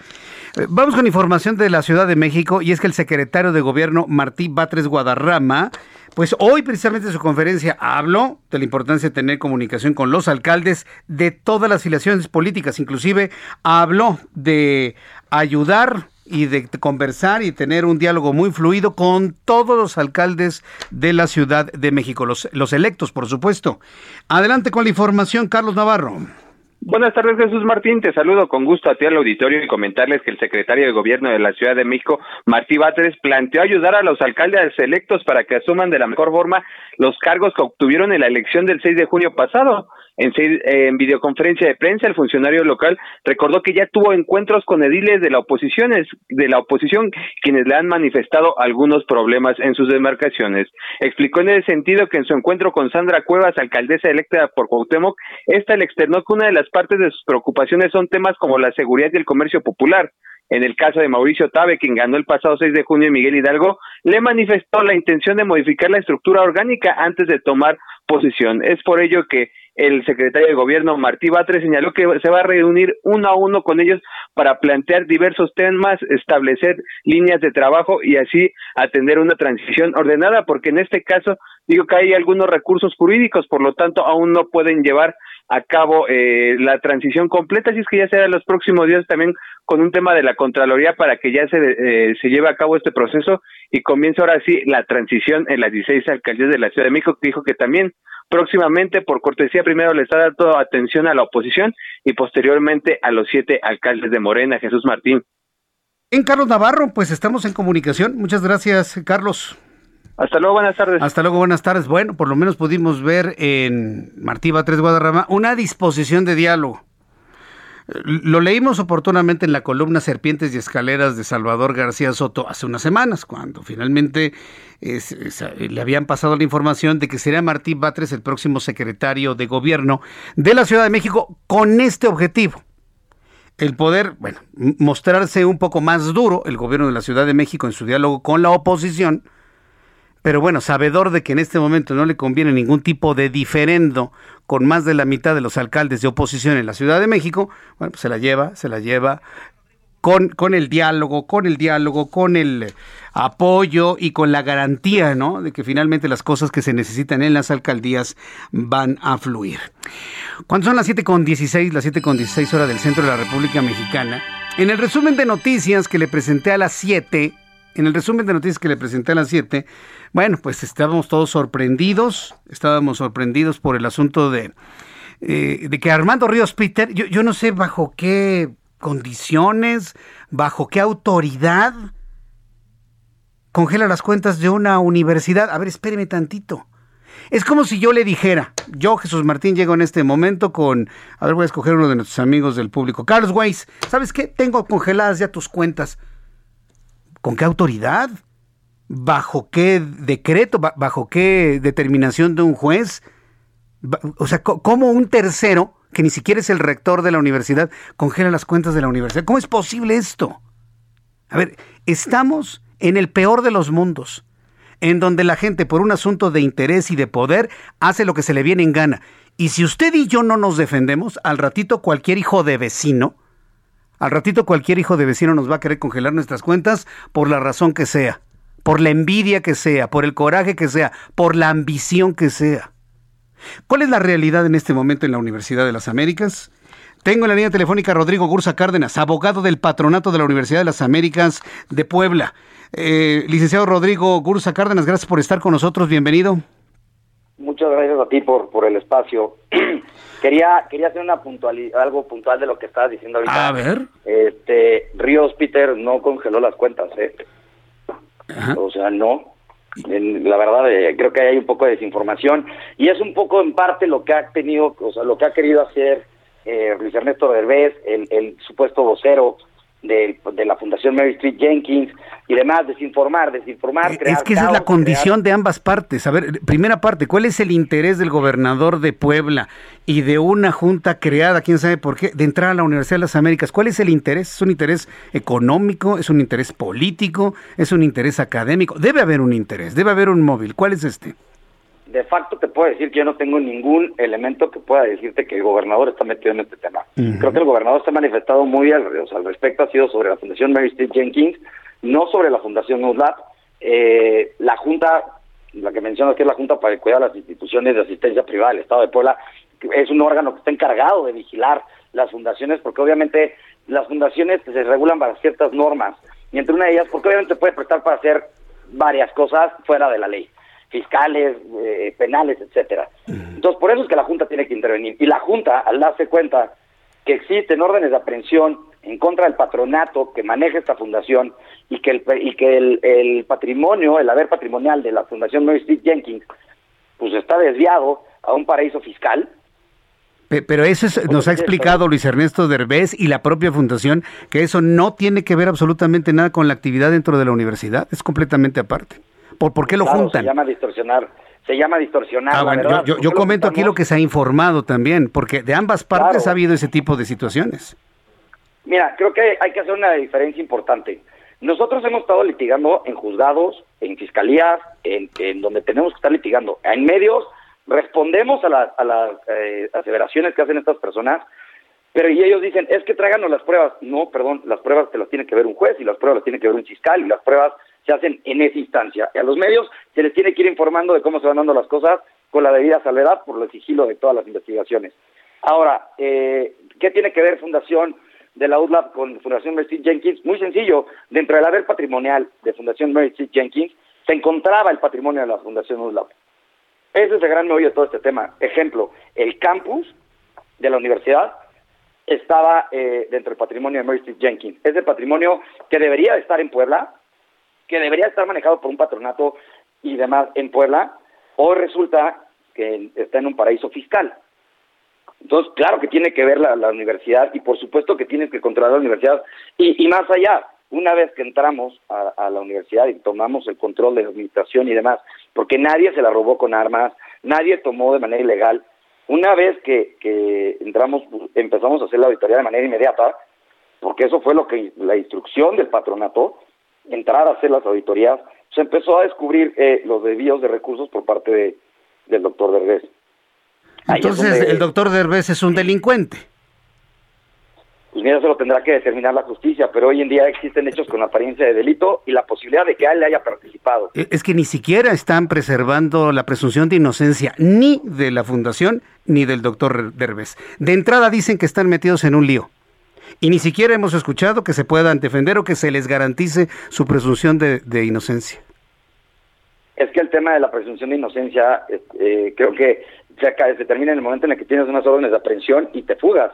Vamos con información de la Ciudad de México y es que el secretario de Gobierno Martí Batres Guadarrama, pues hoy precisamente en su conferencia habló de la importancia de tener comunicación con los alcaldes de todas las filiaciones políticas, inclusive habló de ayudar y de conversar y tener un diálogo muy fluido con todos los alcaldes de la Ciudad de México, los, los electos, por supuesto. Adelante con la información, Carlos Navarro. Buenas tardes, Jesús Martín. Te saludo con gusto a ti al auditorio y comentarles que el secretario de Gobierno de la Ciudad de México, Martí Batres, planteó ayudar a los alcaldes electos para que asuman de la mejor forma los cargos que obtuvieron en la elección del 6 de junio pasado. En, en, videoconferencia de prensa, el funcionario local recordó que ya tuvo encuentros con ediles de la oposición, de la oposición, quienes le han manifestado algunos problemas en sus demarcaciones. Explicó en ese sentido que en su encuentro con Sandra Cuevas, alcaldesa electa por Cuauhtémoc, esta le externó que una de las partes de sus preocupaciones son temas como la seguridad y el comercio popular. En el caso de Mauricio Tabe, quien ganó el pasado 6 de junio, Miguel Hidalgo, le manifestó la intención de modificar la estructura orgánica antes de tomar posición. Es por ello que el secretario de Gobierno, Martí Batres, señaló que se va a reunir uno a uno con ellos para plantear diversos temas, establecer líneas de trabajo y así atender una transición ordenada, porque en este caso digo que hay algunos recursos jurídicos, por lo tanto aún no pueden llevar a cabo eh, la transición completa, así es que ya será los próximos días también con un tema de la Contraloría para que ya se, eh, se lleve a cabo este proceso y comience ahora sí la transición en las 16 alcaldías de la Ciudad de México, que dijo que también próximamente, por cortesía, primero le está dando atención a la oposición y posteriormente a los siete alcaldes de Morena, Jesús Martín. En Carlos Navarro, pues estamos en comunicación. Muchas gracias, Carlos. Hasta luego, buenas tardes. Hasta luego, buenas tardes. Bueno, por lo menos pudimos ver en Martí Batres Guadarrama una disposición de diálogo. Lo leímos oportunamente en la columna Serpientes y Escaleras de Salvador García Soto hace unas semanas, cuando finalmente le habían pasado la información de que sería Martí Batres el próximo secretario de gobierno de la Ciudad de México con este objetivo. El poder, bueno, mostrarse un poco más duro el gobierno de la Ciudad de México en su diálogo con la oposición, pero bueno, sabedor de que en este momento no le conviene ningún tipo de diferendo con más de la mitad de los alcaldes de oposición en la Ciudad de México, bueno, pues se la lleva, se la lleva con, con el diálogo, con el diálogo, con el apoyo y con la garantía, ¿no? De que finalmente las cosas que se necesitan en las alcaldías van a fluir. Cuando son las 7.16, las 7.16 horas del centro de la República Mexicana, en el resumen de noticias que le presenté a las 7, en el resumen de noticias que le presenté a las 7, bueno, pues estábamos todos sorprendidos, estábamos sorprendidos por el asunto de, eh, de que Armando Ríos Peter, yo, no sé bajo qué condiciones, bajo qué autoridad congela las cuentas de una universidad. A ver, espéreme tantito. Es como si yo le dijera, yo Jesús Martín llego en este momento con, a ver, voy a escoger uno de nuestros amigos del público, Carlos Weiss, ¿sabes qué? Tengo congeladas ya tus cuentas. ¿Con qué autoridad? ¿Bajo qué decreto? ¿Bajo qué determinación de un juez? O sea, ¿cómo un tercero, que ni siquiera es el rector de la universidad, congela las cuentas de la universidad? ¿Cómo es posible esto? A ver, estamos en el peor de los mundos, en donde la gente por un asunto de interés y de poder hace lo que se le viene en gana. Y si usted y yo no nos defendemos, al ratito cualquier hijo de vecino, al ratito cualquier hijo de vecino nos va a querer congelar nuestras cuentas por la razón que sea, por la envidia que sea, por el coraje que sea, por la ambición que sea. ¿Cuál es la realidad en este momento en la Universidad de las Américas? Tengo en la línea telefónica a Rodrigo Gursa Cárdenas, abogado del patronato de la Universidad de las Américas de Puebla. Eh, licenciado Rodrigo Gursa Cárdenas, gracias por estar con nosotros. Bienvenido. Muchas gracias a ti por, por el espacio. quería quería hacer una puntualidad, algo puntual de lo que estabas diciendo ahorita. A ver. Este, Ríos Peter no congeló las cuentas, ¿eh? O sea, no. la verdad, eh, creo que hay un poco de desinformación y es un poco en parte lo que ha tenido, o sea, lo que ha querido hacer eh, Luis Ernesto Derbez, el, el supuesto vocero de, de, la Fundación Mary Street Jenkins y demás, desinformar, desinformar. Eh, es que esa es la condición de ambas partes. A ver, primera parte, ¿cuál es el interés del gobernador de Puebla y de una junta creada, quién sabe por qué, de entrar a la Universidad de las Américas? ¿Cuál es el interés? ¿Es un interés económico? ¿Es un interés político? ¿Es un interés académico? Debe haber un interés, debe haber un móvil. ¿Cuál es este? De facto te puedo decir que yo no tengo ningún elemento que pueda decirte que el gobernador está metido en este tema. Creo que el gobernador se ha manifestado muy al, al, respecto, ha sido sobre la Fundación Mary Street Jenkins, no sobre la Fundación USLAP. Eh, la Junta, la que mencionas que es la Junta para cuidar las instituciones de asistencia privada del Estado de Puebla, es un órgano que está encargado de vigilar las fundaciones, porque obviamente las fundaciones se regulan para ciertas normas, y entre una de ellas, porque obviamente puede prestar para hacer varias cosas fuera de la ley fiscales, eh, penales, etcétera. Entonces, por eso es que la Junta tiene que intervenir. Y la Junta, al darse cuenta que existen órdenes de aprehensión en contra del patronato que maneja esta fundación y que el, y que el, patrimonio, el haber patrimonial de la Fundación Mary Street Jenkins, pues está desviado a un paraíso fiscal, pero eso nos ha explicado Luis Ernesto Derbez y la propia fundación que eso no tiene que ver absolutamente nada con la actividad dentro de la universidad, es completamente aparte. ¿Por, qué lo juntan? Se llama distorsionar. Se llama distorsionar. Ah, yo, comento aquí lo que se ha informado también, porque de ambas partes ha habido ese tipo de situaciones. Mira, creo que hay que hacer una diferencia importante. Nosotros hemos estado litigando en juzgados, en fiscalías, en, donde tenemos que estar litigando. En medios respondemos a, las eh, aseveraciones que hacen estas personas, pero y ellos dicen, es que tráiganos las pruebas. No, perdón, las pruebas te las tiene que ver un juez y las pruebas las tiene que ver un fiscal y las pruebas se hacen en esa instancia. Y a los medios se les tiene que ir informando de cómo se van dando las cosas con la debida salvedad por el sigilo de todas las investigaciones. Ahora, eh, ¿qué tiene que ver Fundación de la UDLAP con Fundación Mary Jenkins? Muy sencillo, dentro del haber patrimonial de Fundación Mary Jenkins se encontraba el patrimonio de la Fundación UDLAP. Ese es el gran meollo de todo este tema. Ejemplo, el campus de la universidad estaba eh, dentro del patrimonio de Street Jenkins. Es el patrimonio que debería estar en Puebla, que debería estar manejado por un patronato y demás en Puebla, hoy resulta que está en un paraíso fiscal. Entonces, claro que tiene que ver la, universidad y por supuesto que tiene que controlar la universidad. Y, más allá, una vez que entramos a, la universidad y tomamos el control de la administración y demás, porque nadie se la robó con armas, nadie tomó de manera ilegal, una vez que, que entramos, empezamos a hacer la auditoría de manera inmediata, porque eso fue lo que la instrucción del patronato, entrar a hacer las auditorías, se empezó a descubrir eh, los desvíos de recursos por parte de, del doctor Derbez. Entonces, el doctor Derbez es un delincuente. Pues mira, eso lo tendrá que determinar la justicia, pero hoy en día existen hechos con apariencia de delito y la posibilidad de que él haya participado. E, es que ni siquiera están preservando la presunción de inocencia ni de la fundación ni del doctor Derbez. De entrada dicen que están metidos en un lío y ni siquiera hemos escuchado que se puedan defender o que se les garantice su presunción de, inocencia. Es que el tema de la presunción de inocencia eh, creo que se, se termina en el momento en el que tienes unas órdenes de aprehensión y te fugas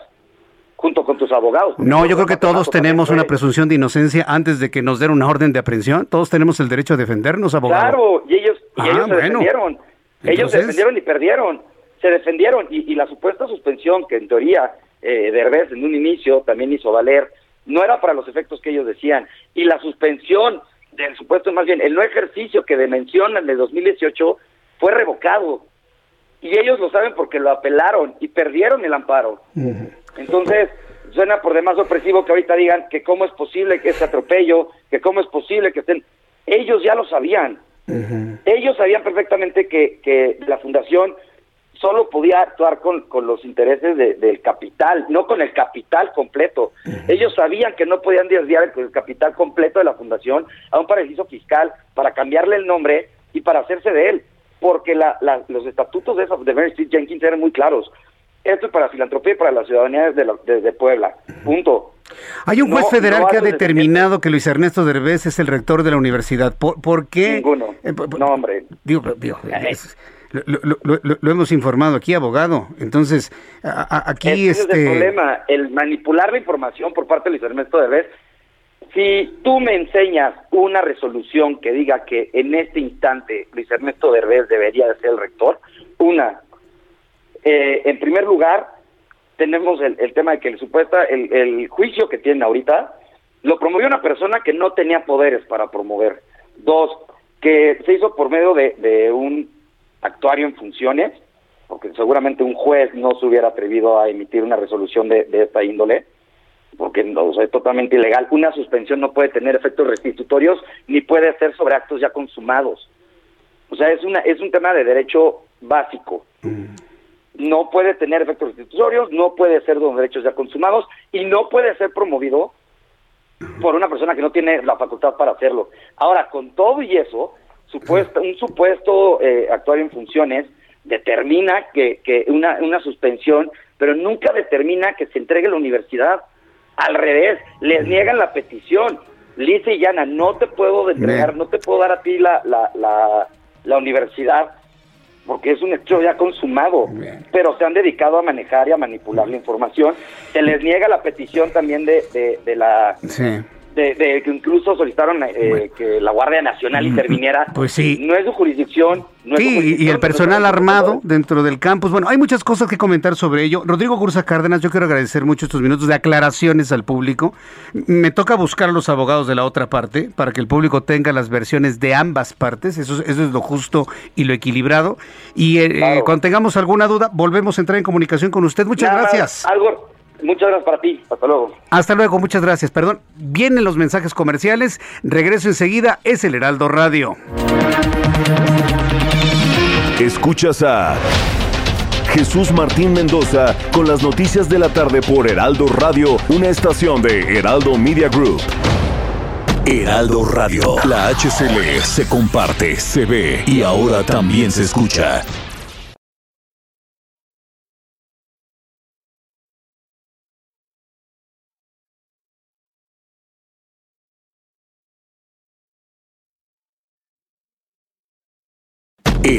junto con tus abogados. No, yo creo que todos tenemos una presunción de inocencia antes de que nos den una orden de aprehensión. Todos tenemos el derecho a defendernos, abogado. Claro, y ellos, y ah, ellos se defendieron. Ellos se defendieron y perdieron. Se defendieron y, y la supuesta suspensión que en teoría eh, Derbez en un inicio también hizo valer, no era para los efectos que ellos decían. Y la suspensión del supuesto, más bien, el no ejercicio que mencionan de 2018 fue revocado. Y ellos lo saben porque lo apelaron y perdieron el amparo. Entonces, suena por demás opresivo que ahorita digan que cómo es posible que ese atropello, que cómo es posible que estén... Ellos ya lo sabían. Ellos sabían perfectamente que, que la fundación solo podía actuar con, con los intereses del capital, no con el capital completo. Ellos sabían que no podían desviar el, capital completo de la fundación a un paraíso fiscal para cambiarle el nombre y para hacerse de él, porque la, los estatutos de, de Mary Street Jenkins eran muy claros. Esto es para filantropía y para la ciudadanía desde, de, Puebla. Punto. Hay un juez federal que ha determinado que Luis Ernesto Derbez es el rector de la universidad. ¿Por, qué? Ninguno. Eh, no, hombre. Digo, eh, lo, hemos informado aquí, abogado. Entonces, aquí Ese este... es el problema, el manipular la información por parte de Luis Ernesto Derbez. Si tú me enseñas una resolución que diga que en este instante Luis Ernesto Derbez debería de ser el rector, una, eh, en primer lugar, tenemos el, tema de que el supuesta, el, juicio que tiene ahorita, lo promovió una persona que no tenía poderes para promover. Dos, que se hizo por medio de, un actuario en funciones, porque seguramente un juez no se hubiera atrevido a emitir una resolución de, esta índole, porque no, es totalmente ilegal. Una suspensión no puede tener efectos restitutorios ni puede ser sobre actos ya consumados. O sea, es una es un tema de derecho básico. Mm no puede tener efectos restitutorios, no puede ser de los derechos ya consumados y no puede ser promovido por una persona que no tiene la facultad para hacerlo. Ahora, con todo y eso, supuesto, un supuesto eh, actuario en funciones determina que, que una, una suspensión, pero nunca determina que se entregue la universidad. Al revés, les niegan la petición. Lisa y Llana, no te puedo entregar, no te puedo dar a ti la, la, la, la universidad porque es un hecho ya consumado, pero se han dedicado a manejar y a manipular la información. Se les niega la petición también de, de, de la... De, que incluso solicitaron eh, que la Guardia Nacional mm, interviniera. Pues sí. No es su jurisdicción, sí, y el personal armado dentro del campus. Bueno, hay muchas cosas que comentar sobre ello. Rodrigo Gursa Cárdenas, yo quiero agradecer mucho estos minutos de aclaraciones al público. Me toca buscar a los abogados de la otra parte para que el público tenga las versiones de ambas partes. Eso, eso es lo justo y lo equilibrado. Y eh, eh, cuando tengamos alguna duda, volvemos a entrar en comunicación con usted. Muchas gracias. Algo, Muchas gracias para ti. Hasta luego. Hasta luego, muchas gracias. Perdón, vienen los mensajes comerciales. Regreso enseguida. Es el Heraldo Radio. Escuchas a Jesús Martín Mendoza con las noticias de la tarde por Heraldo Radio, una estación de Heraldo Media Group. Heraldo Radio, la HCL se comparte, se ve y ahora también se escucha.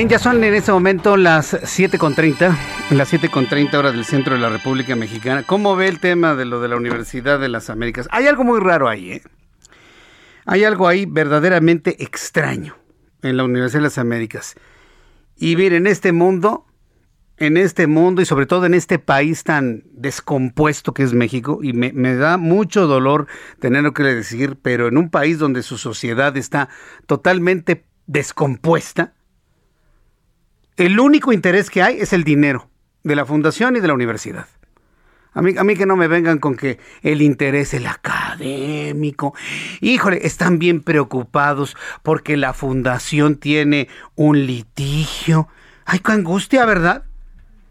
Bien, ya son en este momento las 7.30, las 7.30 horas del centro de la República Mexicana. ¿Cómo ve el tema de lo de la Universidad de las Américas? Hay algo muy raro ahí, ¿eh? Hay algo ahí verdaderamente extraño en la Universidad de las Américas. Y miren, en este mundo, en este mundo y sobre todo en este país tan descompuesto que es México, y me, me da mucho dolor tenerlo que decir, pero en un país donde su sociedad está totalmente descompuesta, el único interés que hay es el dinero de la fundación y de la universidad. A mí, a mí que no me vengan con que el interés, el académico. Híjole, están bien preocupados porque la fundación tiene un litigio. Ay, qué angustia, ¿verdad?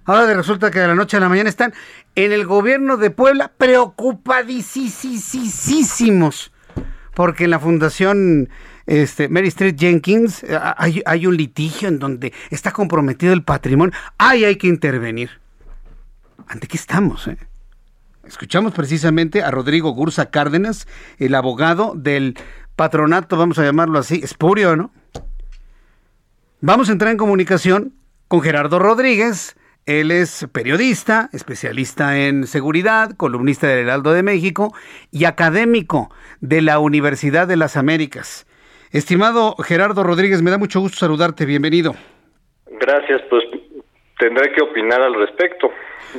Ahora resulta que de la noche a la mañana están en el gobierno de Puebla preocupadísimos porque la fundación este, Mary Street Jenkins, eh, hay, un litigio en donde está comprometido el patrimonio. Ahí hay que intervenir. ¿Ante qué estamos? Eh? Escuchamos precisamente a Rodrigo Gursa Cárdenas, el abogado del patronato, vamos a llamarlo así, espurio, ¿no? Vamos a entrar en comunicación con Gerardo Rodríguez. Él es periodista, especialista en seguridad, columnista del Heraldo de México y académico de la Universidad de las Américas. Estimado Gerardo Rodríguez, me da mucho gusto saludarte. Bienvenido. Gracias, pues tendré que opinar al respecto.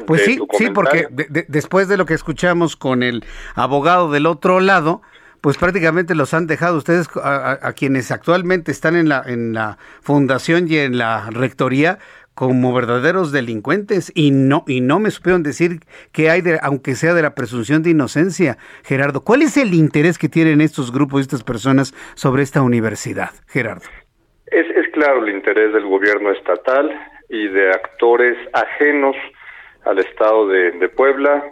Pues sí, sí, porque después de lo que escuchamos con el abogado del otro lado, pues prácticamente los han dejado ustedes a, quienes actualmente están en la en la fundación y en la rectoría como verdaderos delincuentes y no y no me supieron decir que hay de, aunque sea de la presunción de inocencia Gerardo. ¿cuál es el interés que tienen estos grupos estas personas sobre esta universidad Gerardo es, es claro el interés del gobierno estatal y de actores ajenos al estado de, de Puebla.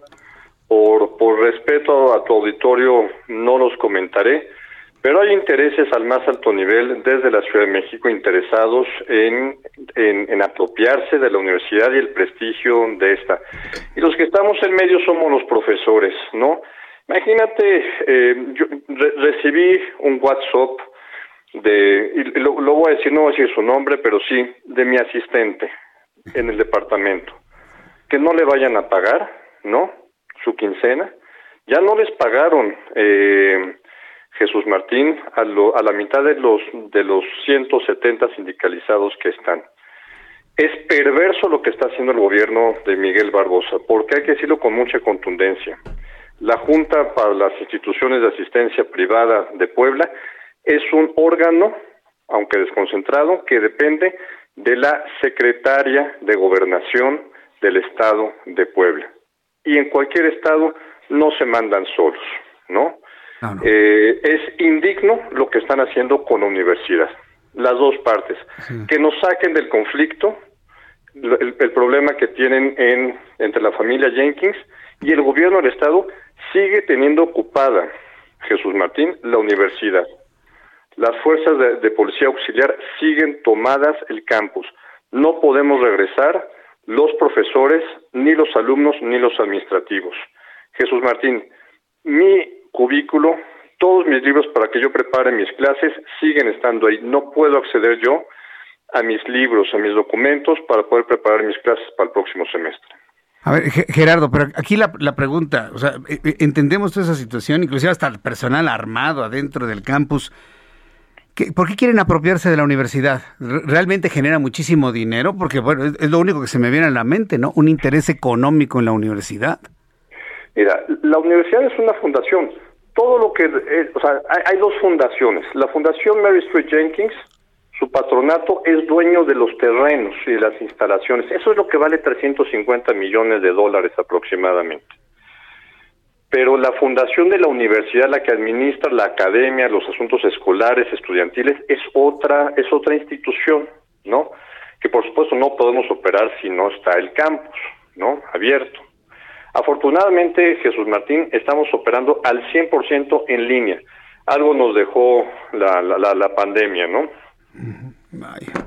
Por, por respeto a tu auditorio no los comentaré, pero hay intereses al más alto nivel desde la Ciudad de México interesados en, en, apropiarse de la universidad y el prestigio de esta. Y los que estamos en medio somos los profesores, ¿no? Imagínate, eh, yo recibí un WhatsApp de, y lo, lo voy a decir, no voy a decir su nombre, pero sí, de mi asistente en el departamento, que no le vayan a pagar, ¿no? su quincena. Ya no les pagaron eh, Jesús Martín a, a la mitad de los de los 170 sindicalizados que están. Es perverso lo que está haciendo el gobierno de Miguel Barbosa, porque hay que decirlo con mucha contundencia. La Junta para las Instituciones de Asistencia Privada de Puebla es un órgano, aunque desconcentrado, que depende de la Secretaria de Gobernación del Estado de Puebla y en cualquier estado no se mandan solos, ¿no? Eh, es indigno lo que están haciendo con la universidad, las dos partes, que nos saquen del conflicto, el, problema que tienen en, entre la familia Jenkins y el gobierno del estado sigue teniendo ocupada, Jesús Martín, la universidad. Las fuerzas de, de policía auxiliar siguen tomadas el campus. No podemos regresar los profesores, ni los alumnos, ni los administrativos. Jesús Martín, mi cubículo, todos mis libros para que yo prepare mis clases siguen estando ahí. No puedo acceder yo a mis libros, a mis documentos para poder preparar mis clases para el próximo semestre. A ver, Gerardo, pero aquí la, la pregunta, o sea, e, e, entendemos toda esa situación, inclusive hasta el personal armado adentro del campus. ¿Por qué quieren apropiarse de la universidad? ¿Realmente genera muchísimo dinero? Porque, bueno, es, lo único que se me viene a la mente, ¿no? Un interés económico en la universidad. Mira, la universidad es una fundación. Todo lo que, eh, o sea, hay, dos fundaciones. La Fundación Mary Street Jenkins, su patronato es dueño de los terrenos y de las instalaciones. Eso es lo que vale 350 millones de dólares aproximadamente pero la fundación de la universidad, la que administra la academia, los asuntos escolares, estudiantiles, es otra, es otra institución, ¿no? Que por supuesto no podemos operar si no está el campus, ¿no? Abierto. Afortunadamente, Jesús Martín, estamos operando al 100% en línea. Algo nos dejó la, la, la, pandemia, ¿no?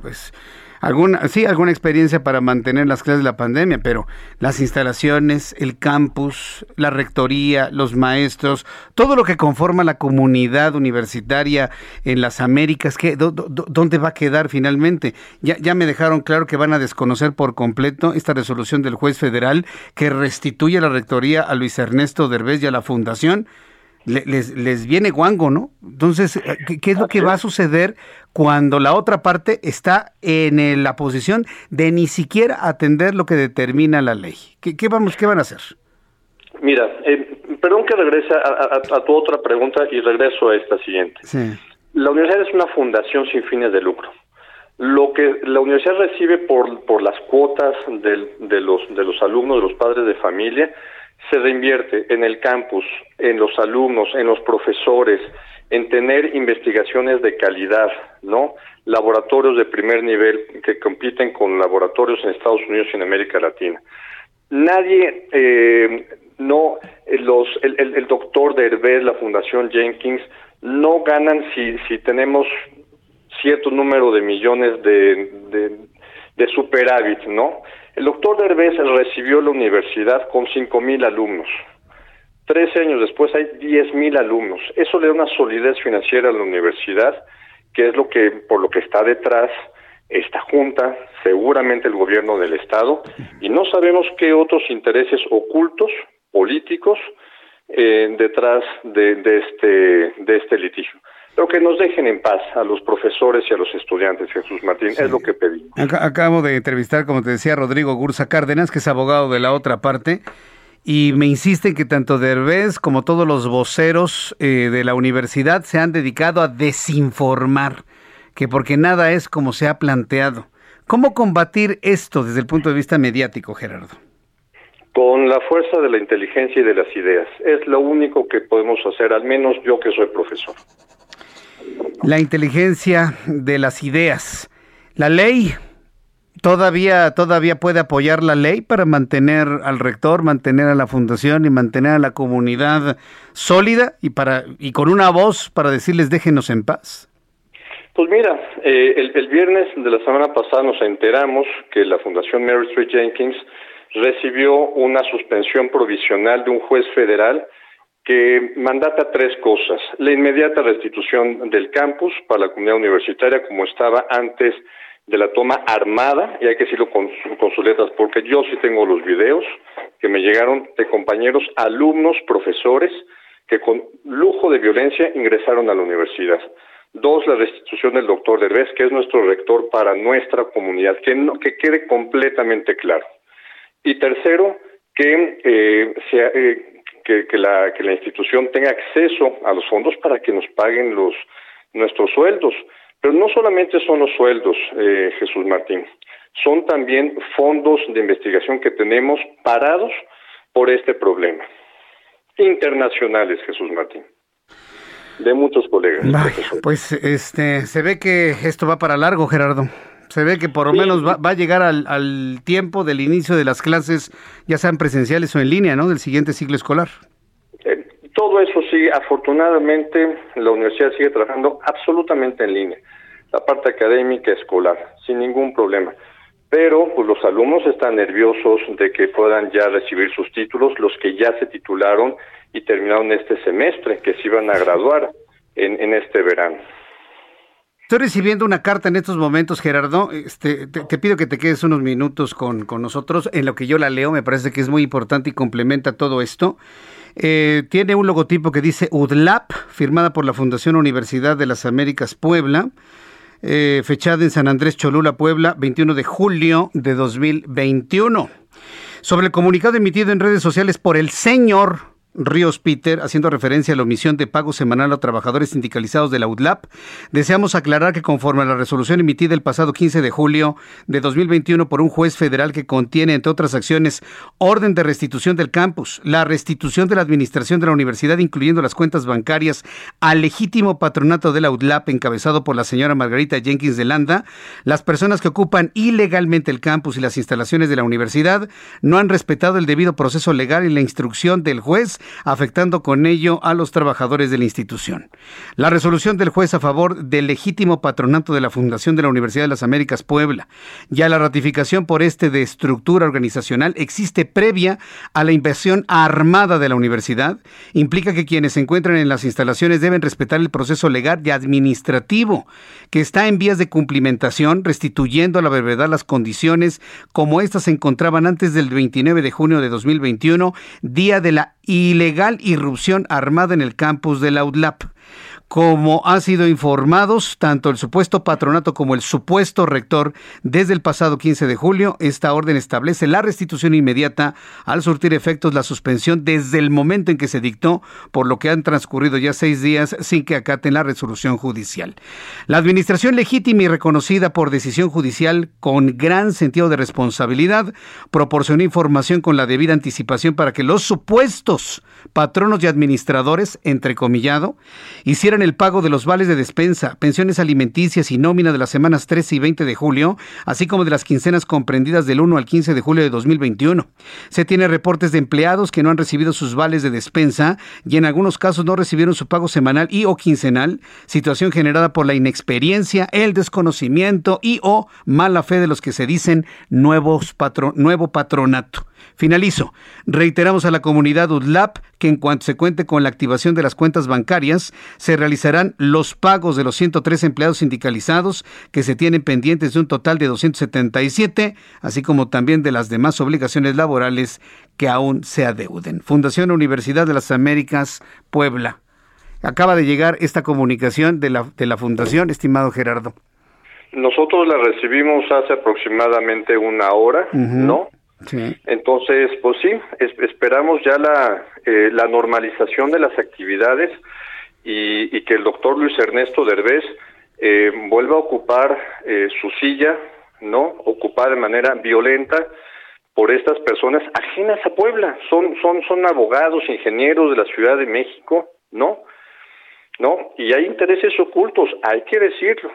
pues alguna, sí, alguna experiencia para mantener las clases de la pandemia, pero las instalaciones, el campus, la rectoría, los maestros, todo lo que conforma la comunidad universitaria en las Américas, ¿qué, ¿dónde va a quedar finalmente? Ya, ya me dejaron claro que van a desconocer por completo esta resolución del juez federal que restituye la rectoría a Luis Ernesto Derbez y a la fundación les, les viene guango, ¿no? Entonces, eh, ¿qué, es lo que va a suceder cuando la otra parte está en la posición de ni siquiera atender lo que determina la ley? ¿Qué, vamos, qué van a hacer? Mira, eh, perdón que regrese a, tu otra pregunta y regreso a esta siguiente. La universidad es una fundación sin fines de lucro. Lo que la universidad recibe por, por las cuotas de, los, de los alumnos, de los padres de familia, se reinvierte en el campus, en los alumnos, en los profesores, en tener investigaciones de calidad, ¿no? Laboratorios de primer nivel que compiten con laboratorios en Estados Unidos y en América Latina. Nadie, eh, no, los, el, el, doctor de Herbert, la Fundación Jenkins, no ganan si, si tenemos cierto número de millones de, de superávit, ¿no? El doctor Derbez recibió la universidad con cinco mil alumnos. 13 años después hay 10.000 alumnos. Eso le da una solidez financiera a la universidad, que es lo que por lo que está detrás esta junta, seguramente el gobierno del estado, y no sabemos qué otros intereses ocultos políticos eh, detrás de, este de este litigio. Lo que nos dejen en paz a los profesores y a los estudiantes, Jesús Martín, es lo que pedimos. Acabo de entrevistar, como te decía, a Rodrigo Gursa Cárdenas, que es abogado de la otra parte, y me insiste que tanto Derbez como todos los voceros eh, de la universidad se han dedicado a desinformar, que porque nada es como se ha planteado. ¿Cómo combatir esto desde el punto de vista mediático, Gerardo? Con la fuerza de la inteligencia y de las ideas. Es lo único que podemos hacer, al menos yo que soy profesor. La inteligencia de las ideas. La ley todavía todavía puede apoyar la ley para mantener al rector, mantener a la fundación y mantener a la comunidad sólida y para y con una voz para decirles déjenos en paz. Pues mira, eh, el, el, viernes de la semana pasada nos enteramos que la Fundación Mary Street Jenkins recibió una suspensión provisional de un juez federal que mandata tres cosas. La inmediata restitución del campus para la comunidad universitaria como estaba antes de la toma armada, y hay que decirlo con, con sus letras, porque yo sí tengo los videos que me llegaron de compañeros, alumnos, profesores, que con lujo de violencia ingresaron a la universidad. Dos, la restitución del doctor Derbez, que es nuestro rector para nuestra comunidad, que, no, que quede completamente claro. Y tercero, que, eh, sea, eh, que, que, la, que la institución tenga acceso a los fondos para que nos paguen los nuestros sueldos. Pero no solamente son los sueldos, eh, Jesús Martín, son también fondos de investigación que tenemos parados por este problema. Internacionales, Jesús Martín. De muchos colegas. pues este, se ve que esto va para largo, Gerardo. Se ve que por lo menos va, a llegar al, al, tiempo del inicio de las clases, ya sean presenciales o en línea, ¿no? Del siguiente ciclo escolar. Eh, todo eso sí, afortunadamente la universidad sigue trabajando absolutamente en línea, la parte académica escolar, sin ningún problema. Pero pues, los alumnos están nerviosos de que puedan ya recibir sus títulos, los que ya se titularon y terminaron este semestre, que se iban a graduar en, en este verano. Estoy recibiendo una carta en estos momentos, Gerardo. Este, te, pido que te quedes unos minutos con, con, nosotros. En lo que yo la leo, me parece que es muy importante y complementa todo esto. Eh, tiene un logotipo que dice UDLAP, firmada por la Fundación Universidad de las Américas Puebla, eh, fechada en San Andrés Cholula, Puebla, 21 de julio de 2021. Sobre el comunicado emitido en redes sociales por el señor Ríos Peter, haciendo referencia a la omisión de pago semanal a trabajadores sindicalizados de la UDLAP, deseamos aclarar que conforme a la resolución emitida el pasado 15 de julio de 2021 por un juez federal que contiene, entre otras acciones, orden de restitución del campus, la restitución de la administración de la universidad, incluyendo las cuentas bancarias, al legítimo patronato de la UDLAP encabezado por la señora Margarita Jenkins de Landa, las personas que ocupan ilegalmente el campus y las instalaciones de la universidad no han respetado el debido proceso legal y la instrucción del juez afectando con ello a los trabajadores de la institución. La resolución del juez a favor del legítimo patronato de la Fundación de la Universidad de las Américas Puebla y a la ratificación por este de estructura organizacional existe previa a la inversión armada de la universidad, implica que quienes se encuentran en las instalaciones deben respetar el proceso legal y administrativo que está en vías de cumplimentación, restituyendo a la brevedad las condiciones como éstas se encontraban antes del 29 de junio de 2021, día de la ilegal irrupción armada en el campus de la UDLAP. Como han sido informados tanto el supuesto patronato como el supuesto rector desde el pasado 15 de julio, esta orden establece la restitución inmediata al surtir efectos la suspensión desde el momento en que se dictó, por lo que han transcurrido ya seis días sin que acaten la resolución judicial. La administración legítima y reconocida por decisión judicial con gran sentido de responsabilidad proporcionó información con la debida anticipación para que los supuestos patronos y administradores, entrecomillado, hicieran el pago de los vales de despensa, pensiones alimenticias y nómina de las semanas 13 y 20 de julio, así como de las quincenas comprendidas del 1 al 15 de julio de 2021. Se tiene reportes de empleados que no han recibido sus vales de despensa y en algunos casos no recibieron su pago semanal y o quincenal, situación generada por la inexperiencia, el desconocimiento y o mala fe de los que se dicen nuevos nuevo patronato. Finalizo. Reiteramos a la comunidad UDLAP que en cuanto se cuente con la activación de las cuentas bancarias, se realizarán los pagos de los 103 empleados sindicalizados que se tienen pendientes de un total de 277, así como también de las demás obligaciones laborales que aún se adeuden. Fundación Universidad de las Américas, Puebla. Acaba de llegar esta comunicación de la, de la Fundación, estimado Gerardo. Nosotros la recibimos hace aproximadamente una hora, ¿no? Sí. Entonces, pues sí, esperamos ya la, eh, la normalización de las actividades y, y, que el doctor Luis Ernesto Derbez eh, vuelva a ocupar eh, su silla, ¿no? Ocupada de manera violenta por estas personas ajenas a Puebla. Son, son, son abogados, ingenieros de la Ciudad de México, ¿no? ¿No? Y hay intereses ocultos, hay que decirlo,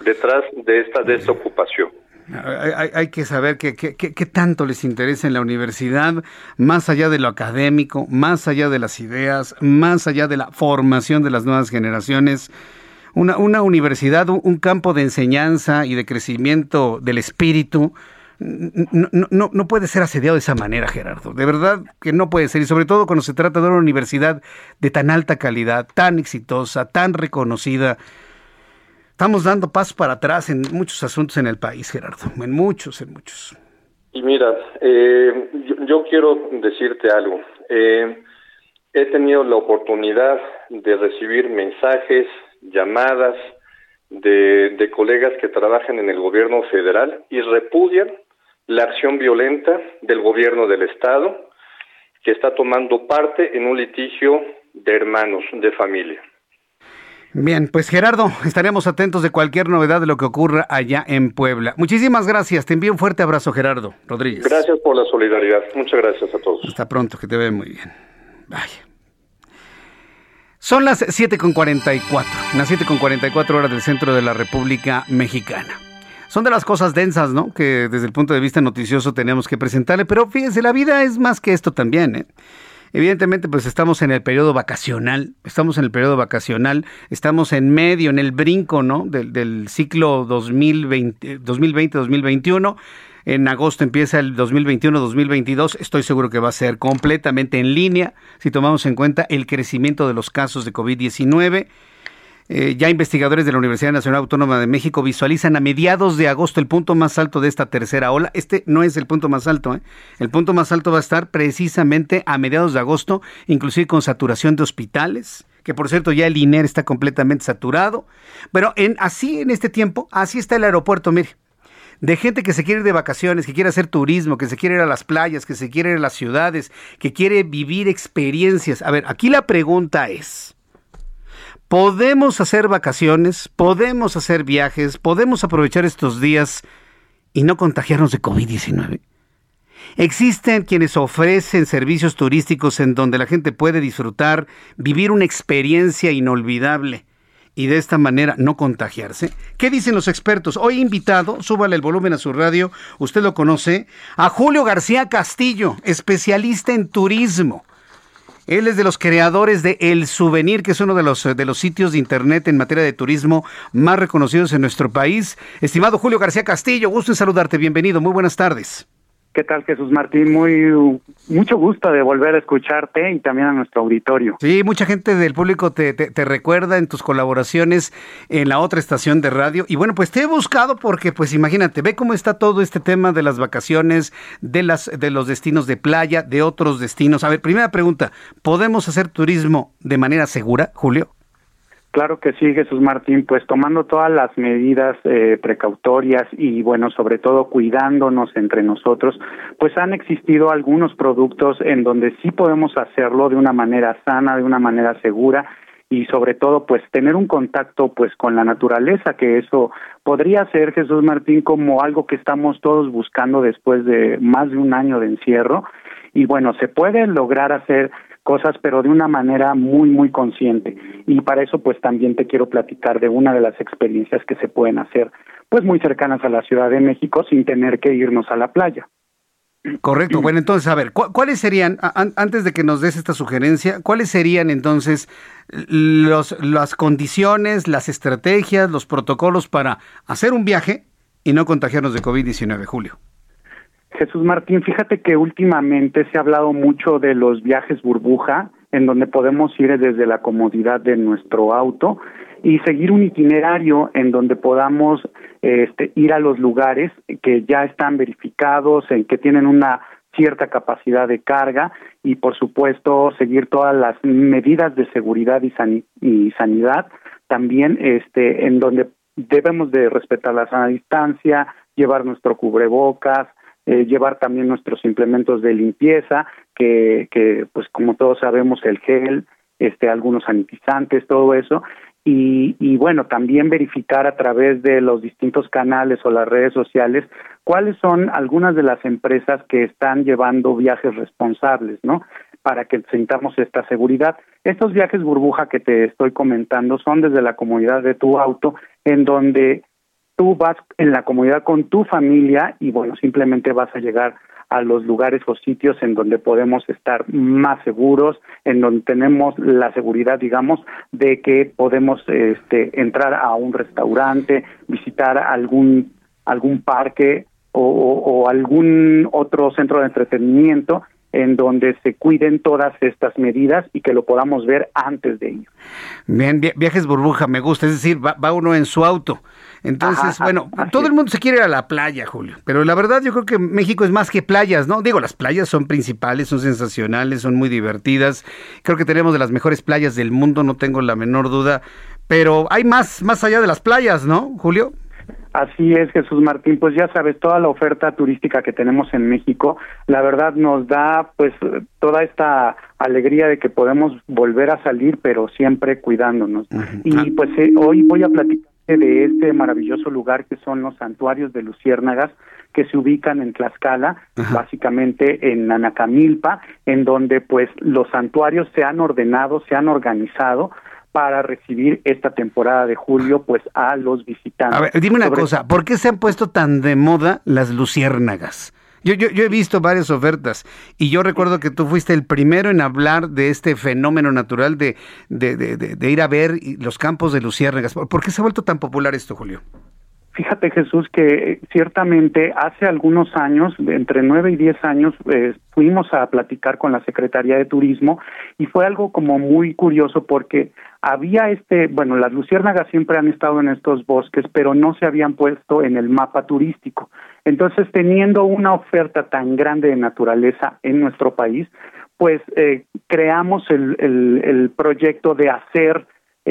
detrás de esta desocupación. Hay, que saber qué que, tanto les interesa en la universidad, más allá de lo académico, más allá de las ideas, más allá de la formación de las nuevas generaciones. Una, universidad, un, campo de enseñanza y de crecimiento del espíritu, no, puede ser asediado de esa manera, Gerardo. De verdad que no puede ser. Y sobre todo cuando se trata de una universidad de tan alta calidad, tan exitosa, tan reconocida. Estamos dando pasos para atrás en muchos asuntos en el país, Gerardo. En muchos, en muchos. Y mira, eh, yo, yo, quiero decirte algo. Eh, he tenido la oportunidad de recibir mensajes, llamadas de, de colegas que trabajan en el gobierno federal y repudian la acción violenta del gobierno del Estado que está tomando parte en un litigio de hermanos, de familia. Bien, pues Gerardo, estaremos atentos de cualquier novedad de lo que ocurra allá en Puebla. Muchísimas gracias, te envío un fuerte abrazo Gerardo Rodríguez. Gracias por la solidaridad, muchas gracias a todos. Hasta pronto, que te ve muy bien. Vaya. Son las 7.44, las 7.44 horas del centro de la República Mexicana. Son de las cosas densas, ¿no? Que desde el punto de vista noticioso tenemos que presentarle, pero fíjense, la vida es más que esto también, ¿eh? Evidentemente, pues estamos en el periodo vacacional, estamos en el periodo vacacional, estamos en medio, en el brinco, ¿no? Del, del ciclo 2020-2021. En agosto empieza el 2021-2022. Estoy seguro que va a ser completamente en línea si tomamos en cuenta el crecimiento de los casos de COVID-19. Eh, ya investigadores de la Universidad Nacional Autónoma de México visualizan a mediados de agosto el punto más alto de esta tercera ola. Este no es el punto más alto. ¿eh? El punto más alto va a estar precisamente a mediados de agosto, inclusive con saturación de hospitales que por cierto ya el INER está completamente saturado. Pero en, así en este tiempo, así está el aeropuerto, mire de gente que se quiere ir de vacaciones, que quiere hacer turismo, que se quiere ir a las playas, que se quiere ir a las ciudades, que quiere vivir experiencias. A ver, aquí la pregunta es, podemos hacer vacaciones, podemos hacer viajes, podemos aprovechar estos días y no contagiarnos de COVID-19. Existen quienes ofrecen servicios turísticos en donde la gente puede disfrutar, vivir una experiencia inolvidable y de esta manera no contagiarse. ¿Qué dicen los expertos? Hoy invitado, súbale el volumen a su radio, usted lo conoce, a Julio García Castillo, especialista en turismo. Él es de los creadores de El Souvenir, que es uno de los, de los sitios de internet en materia de turismo más reconocidos en nuestro país. Estimado Julio García Castillo, gusto en saludarte. Bienvenido. Muy buenas tardes. ¿Qué tal, Jesús Martín? Muy mucho gusto de volver a escucharte y también a nuestro auditorio. Sí, mucha gente del público te, recuerda en tus colaboraciones en la otra estación de radio. Y bueno, pues te he buscado porque, pues imagínate, ve cómo está todo este tema de las vacaciones, de, las, de los destinos de playa, de otros destinos. A ver, primera pregunta, ¿podemos hacer turismo de manera segura, Julio? Claro que sí, Jesús Martín, pues tomando todas las medidas eh, precautorias y bueno, sobre todo cuidándonos entre nosotros, pues han existido algunos productos en donde sí podemos hacerlo de una manera sana, de una manera segura y sobre todo pues tener un contacto pues con la naturaleza, que eso podría ser Jesús Martín como algo que estamos todos buscando después de más de un año de encierro. Y bueno, se puede lograr hacer cosas, pero de una manera muy, muy consciente. Y para eso, pues también te quiero platicar de una de las experiencias que se pueden hacer, pues muy cercanas a la Ciudad de México sin tener que irnos a la playa. Correcto. Bueno, entonces, a ver, ¿cuáles serían, antes de que nos des esta sugerencia, cuáles serían entonces los, las condiciones, las estrategias, los protocolos para hacer un viaje y no contagiarnos de COVID-19, Julio? Jesús Martín, fíjate que últimamente se ha hablado mucho de los viajes burbuja, en donde podemos ir desde la comodidad de nuestro auto y seguir un itinerario en donde podamos este, ir a los lugares que ya están verificados, en que tienen una cierta capacidad de carga y por supuesto seguir todas las medidas de seguridad y, y sanidad también este en donde debemos de respetar la sana distancia, llevar nuestro cubrebocas, eh, llevar también nuestros implementos de limpieza, que, que pues como todos sabemos el gel, este, algunos sanitizantes, todo eso, y, y, bueno, también verificar a través de los distintos canales o las redes sociales cuáles son algunas de las empresas que están llevando viajes responsables, ¿no? Para que sintamos esta seguridad. Estos viajes burbuja que te estoy comentando son desde la comodidad de tu auto, en donde tú vas en la comunidad con tu familia y bueno, simplemente vas a llegar a los lugares o sitios en donde podemos estar más seguros, en donde tenemos la seguridad, digamos, de que podemos este, entrar a un restaurante, visitar algún algún parque o, o algún otro centro de entretenimiento en donde se cuiden todas estas medidas y que lo podamos ver antes de ello. Bien, viajes burbuja, me gusta, es decir, va, uno en su auto. Entonces, bueno, todo el mundo se quiere ir a la playa, Julio, pero la verdad yo creo que México es más que playas, ¿no? Digo, las playas son principales, son sensacionales, son muy divertidas. Creo que tenemos de las mejores playas del mundo, no tengo la menor duda, pero hay más más allá de las playas, ¿no, Julio? Así es, Jesús Martín, pues ya sabes, toda la oferta turística que tenemos en México, la verdad nos da pues toda esta alegría de que podemos volver a salir, pero siempre cuidándonos. Y ah. pues eh, hoy voy a platicar de este maravilloso lugar que son los santuarios de Luciérnagas, que se ubican en Tlaxcala, básicamente en Anacamilpa, en donde pues los santuarios se han ordenado, se han organizado para recibir esta temporada de julio pues a los visitantes. A ver, dime una cosa, ¿por qué se han puesto tan de moda las luciérnagas? Yo, yo, yo, he visto varias ofertas y yo recuerdo que tú fuiste el primero en hablar de este fenómeno natural de, de, de, de ir a ver los campos de luciérnagas. ¿Por qué se ha vuelto tan popular esto, Julio? Fíjate Jesús que ciertamente hace algunos años, entre nueve y diez años, eh, fuimos a platicar con la Secretaría de Turismo y fue algo como muy curioso porque había este, bueno, las luciérnagas siempre han estado en estos bosques, pero no se habían puesto en el mapa turístico. Entonces, teniendo una oferta tan grande de naturaleza en nuestro país, pues eh, creamos el, el, el proyecto de hacer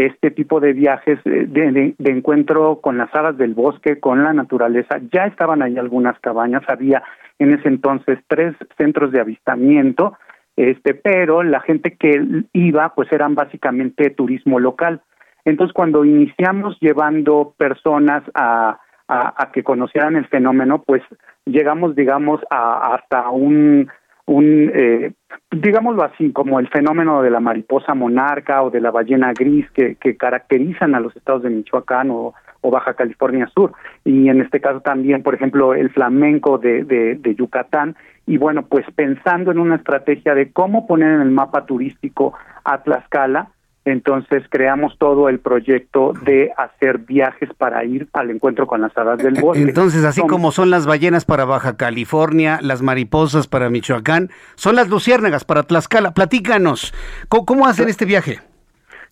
este tipo de viajes eh, de, encuentro con las aves del bosque, con la naturaleza. Ya estaban ahí algunas cabañas, había en ese entonces tres centros de avistamiento, este, pero la gente que iba, pues eran básicamente turismo local. Entonces, cuando iniciamos llevando personas a, a, que conocieran el fenómeno, pues llegamos, digamos, a, hasta un un, eh, digámoslo así, como el fenómeno de la mariposa monarca o de la ballena gris que, que caracterizan a los estados de Michoacán o, Baja California Sur. Y en este caso también, por ejemplo, el flamenco de, de Yucatán. Y bueno, pues pensando en una estrategia de cómo poner en el mapa turístico a Tlaxcala, entonces creamos todo el proyecto de hacer viajes para ir al encuentro con las hadas del bosque. Entonces, así como son las ballenas para Baja California, las mariposas para Michoacán, son las luciérnagas para Tlaxcala. Platícanos, ¿cómo, hacen este viaje?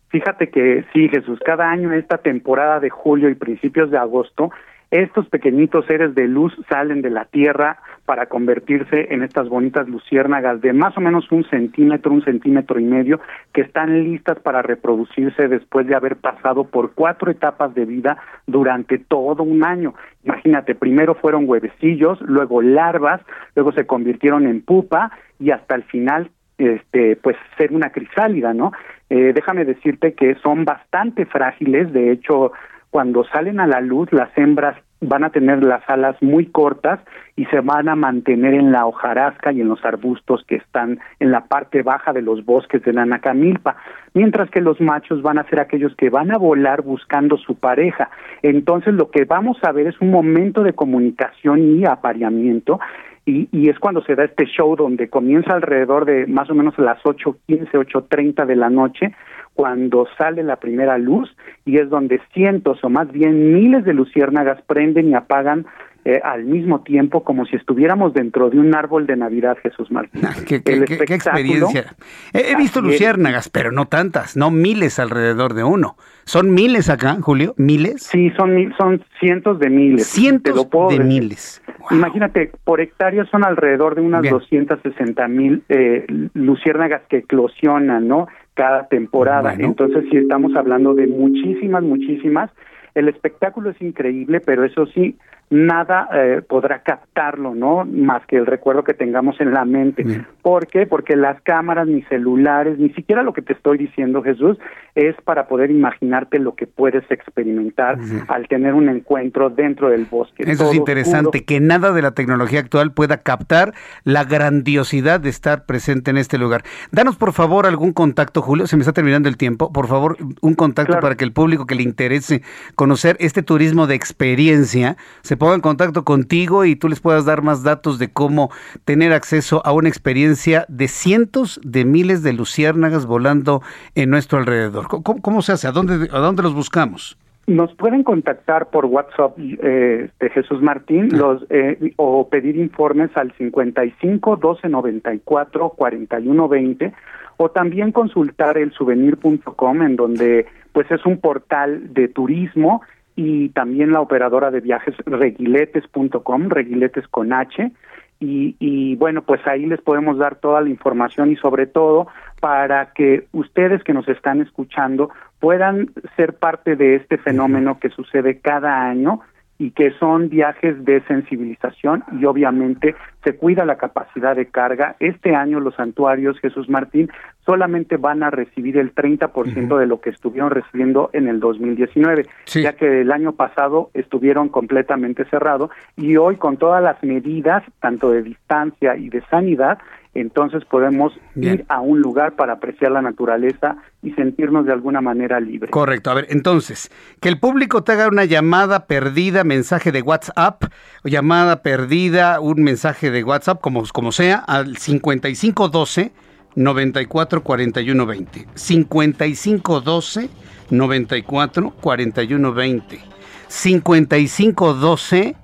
Fíjate que sí, Jesús, cada año en esta temporada de julio y principios de agosto estos pequeñitos seres de luz salen de la Tierra para convertirse en estas bonitas luciérnagas de más o menos un centímetro, un centímetro y medio, que están listas para reproducirse después de haber pasado por cuatro etapas de vida durante todo un año. Imagínate, primero fueron huevecillos, luego larvas, luego se convirtieron en pupa y hasta el final este pues ser una crisálida, ¿no? Eh, déjame decirte que son bastante frágiles, de hecho cuando salen a la luz, las hembras van a tener las alas muy cortas y se van a mantener en la hojarasca y en los arbustos que están en la parte baja de los bosques de la Nacamilpa, mientras que los machos van a ser aquellos que van a volar buscando su pareja. Entonces lo que vamos a ver es un momento de comunicación y apareamiento y, y, es cuando se da este show donde comienza alrededor de más o menos las 8.15, 8.30 de la noche, cuando sale la primera luz y es donde cientos o más bien miles de luciérnagas prenden y apagan eh, al mismo tiempo como si estuviéramos dentro de un árbol de Navidad, Jesús Martín. ¿Qué, experiencia? He, visto luciérnagas, pero no tantas, no miles alrededor de uno. ¿Son miles acá, Julio? ¿Miles? Sí, son, son cientos de miles. Cientos de miles. Imagínate, por hectárea son alrededor de unas 260 mil eh, luciérnagas que eclosionan, ¿no? Cada temporada. Entonces, sí estamos hablando de muchísimas, muchísimas. El espectáculo es increíble, pero eso sí, nada eh, podrá captarlo, ¿no? Más que el recuerdo que tengamos en la mente. ¿Por qué? Porque las cámaras, ni celulares, ni siquiera lo que te estoy diciendo, Jesús, es para poder imaginarte lo que puedes experimentar al tener un encuentro dentro del bosque. Eso es interesante, que nada de la tecnología actual pueda captar la grandiosidad de estar presente en este lugar. Danos, por favor, algún contacto, Julio, se me está terminando el tiempo, por favor, un contacto para que el público que le interese conocer este turismo de experiencia se se en contacto contigo y tú les puedas dar más datos de cómo tener acceso a una experiencia de cientos de miles de luciérnagas volando en nuestro alrededor. ¿Cómo, se hace? ¿A dónde, ¿A dónde los buscamos? Nos pueden contactar por WhatsApp eh, de Jesús Martín los, eh, o pedir informes al 55 12 94 41 20 o también consultar el souvenir.com en donde pues es un portal de turismo y también la operadora de viajes reguiletes.com, reguiletes con H, y, y, bueno, pues ahí les podemos dar toda la información y sobre todo para que ustedes que nos están escuchando puedan ser parte de este fenómeno que sucede cada año y que son viajes de sensibilización y obviamente se cuida la capacidad de carga. Este año los santuarios Jesús Martín solamente van a recibir el 30% de lo que estuvieron recibiendo en el 2019, ya que el año pasado estuvieron completamente cerrados y hoy con todas las medidas, tanto de distancia y de sanidad, entonces podemos ir a un lugar para apreciar la naturaleza y sentirnos de alguna manera libres. Correcto. A ver, entonces, que el público te haga una llamada perdida, mensaje de WhatsApp, o llamada perdida, un mensaje de WhatsApp, como, como sea, al 5512 94 41 20. 5512 94 41 20. 5512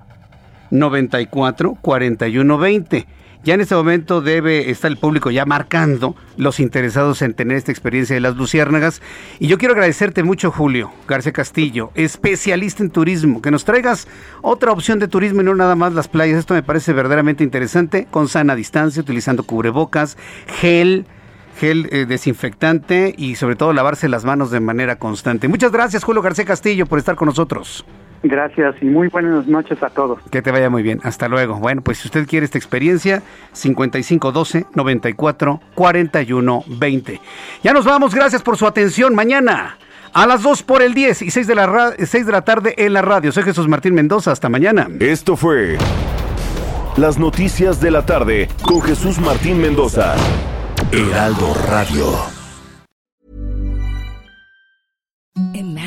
94 41 20 ya en este momento debe estar el público ya marcando los interesados en tener esta experiencia de las luciérnagas. Y yo quiero agradecerte mucho, Julio García Castillo, especialista en turismo, que nos traigas otra opción de turismo y no nada más las playas. Esto me parece verdaderamente interesante, con sana distancia, utilizando cubrebocas, gel gel eh, desinfectante y sobre todo lavarse las manos de manera constante. Muchas gracias, Julio García Castillo, por estar con nosotros. Gracias y muy buenas noches a todos. Que te vaya muy bien. Hasta luego. Bueno, pues si usted quiere esta experiencia, 5512 94 41 20. Ya nos vamos. Gracias por su atención. Mañana a las 2 por el 10 y 6 de la, 6 de la tarde en la radio. Soy Jesús Martín Mendoza. Hasta mañana. Esto fue Las Noticias de la Tarde con Jesús Martín Mendoza. Heraldo Radio.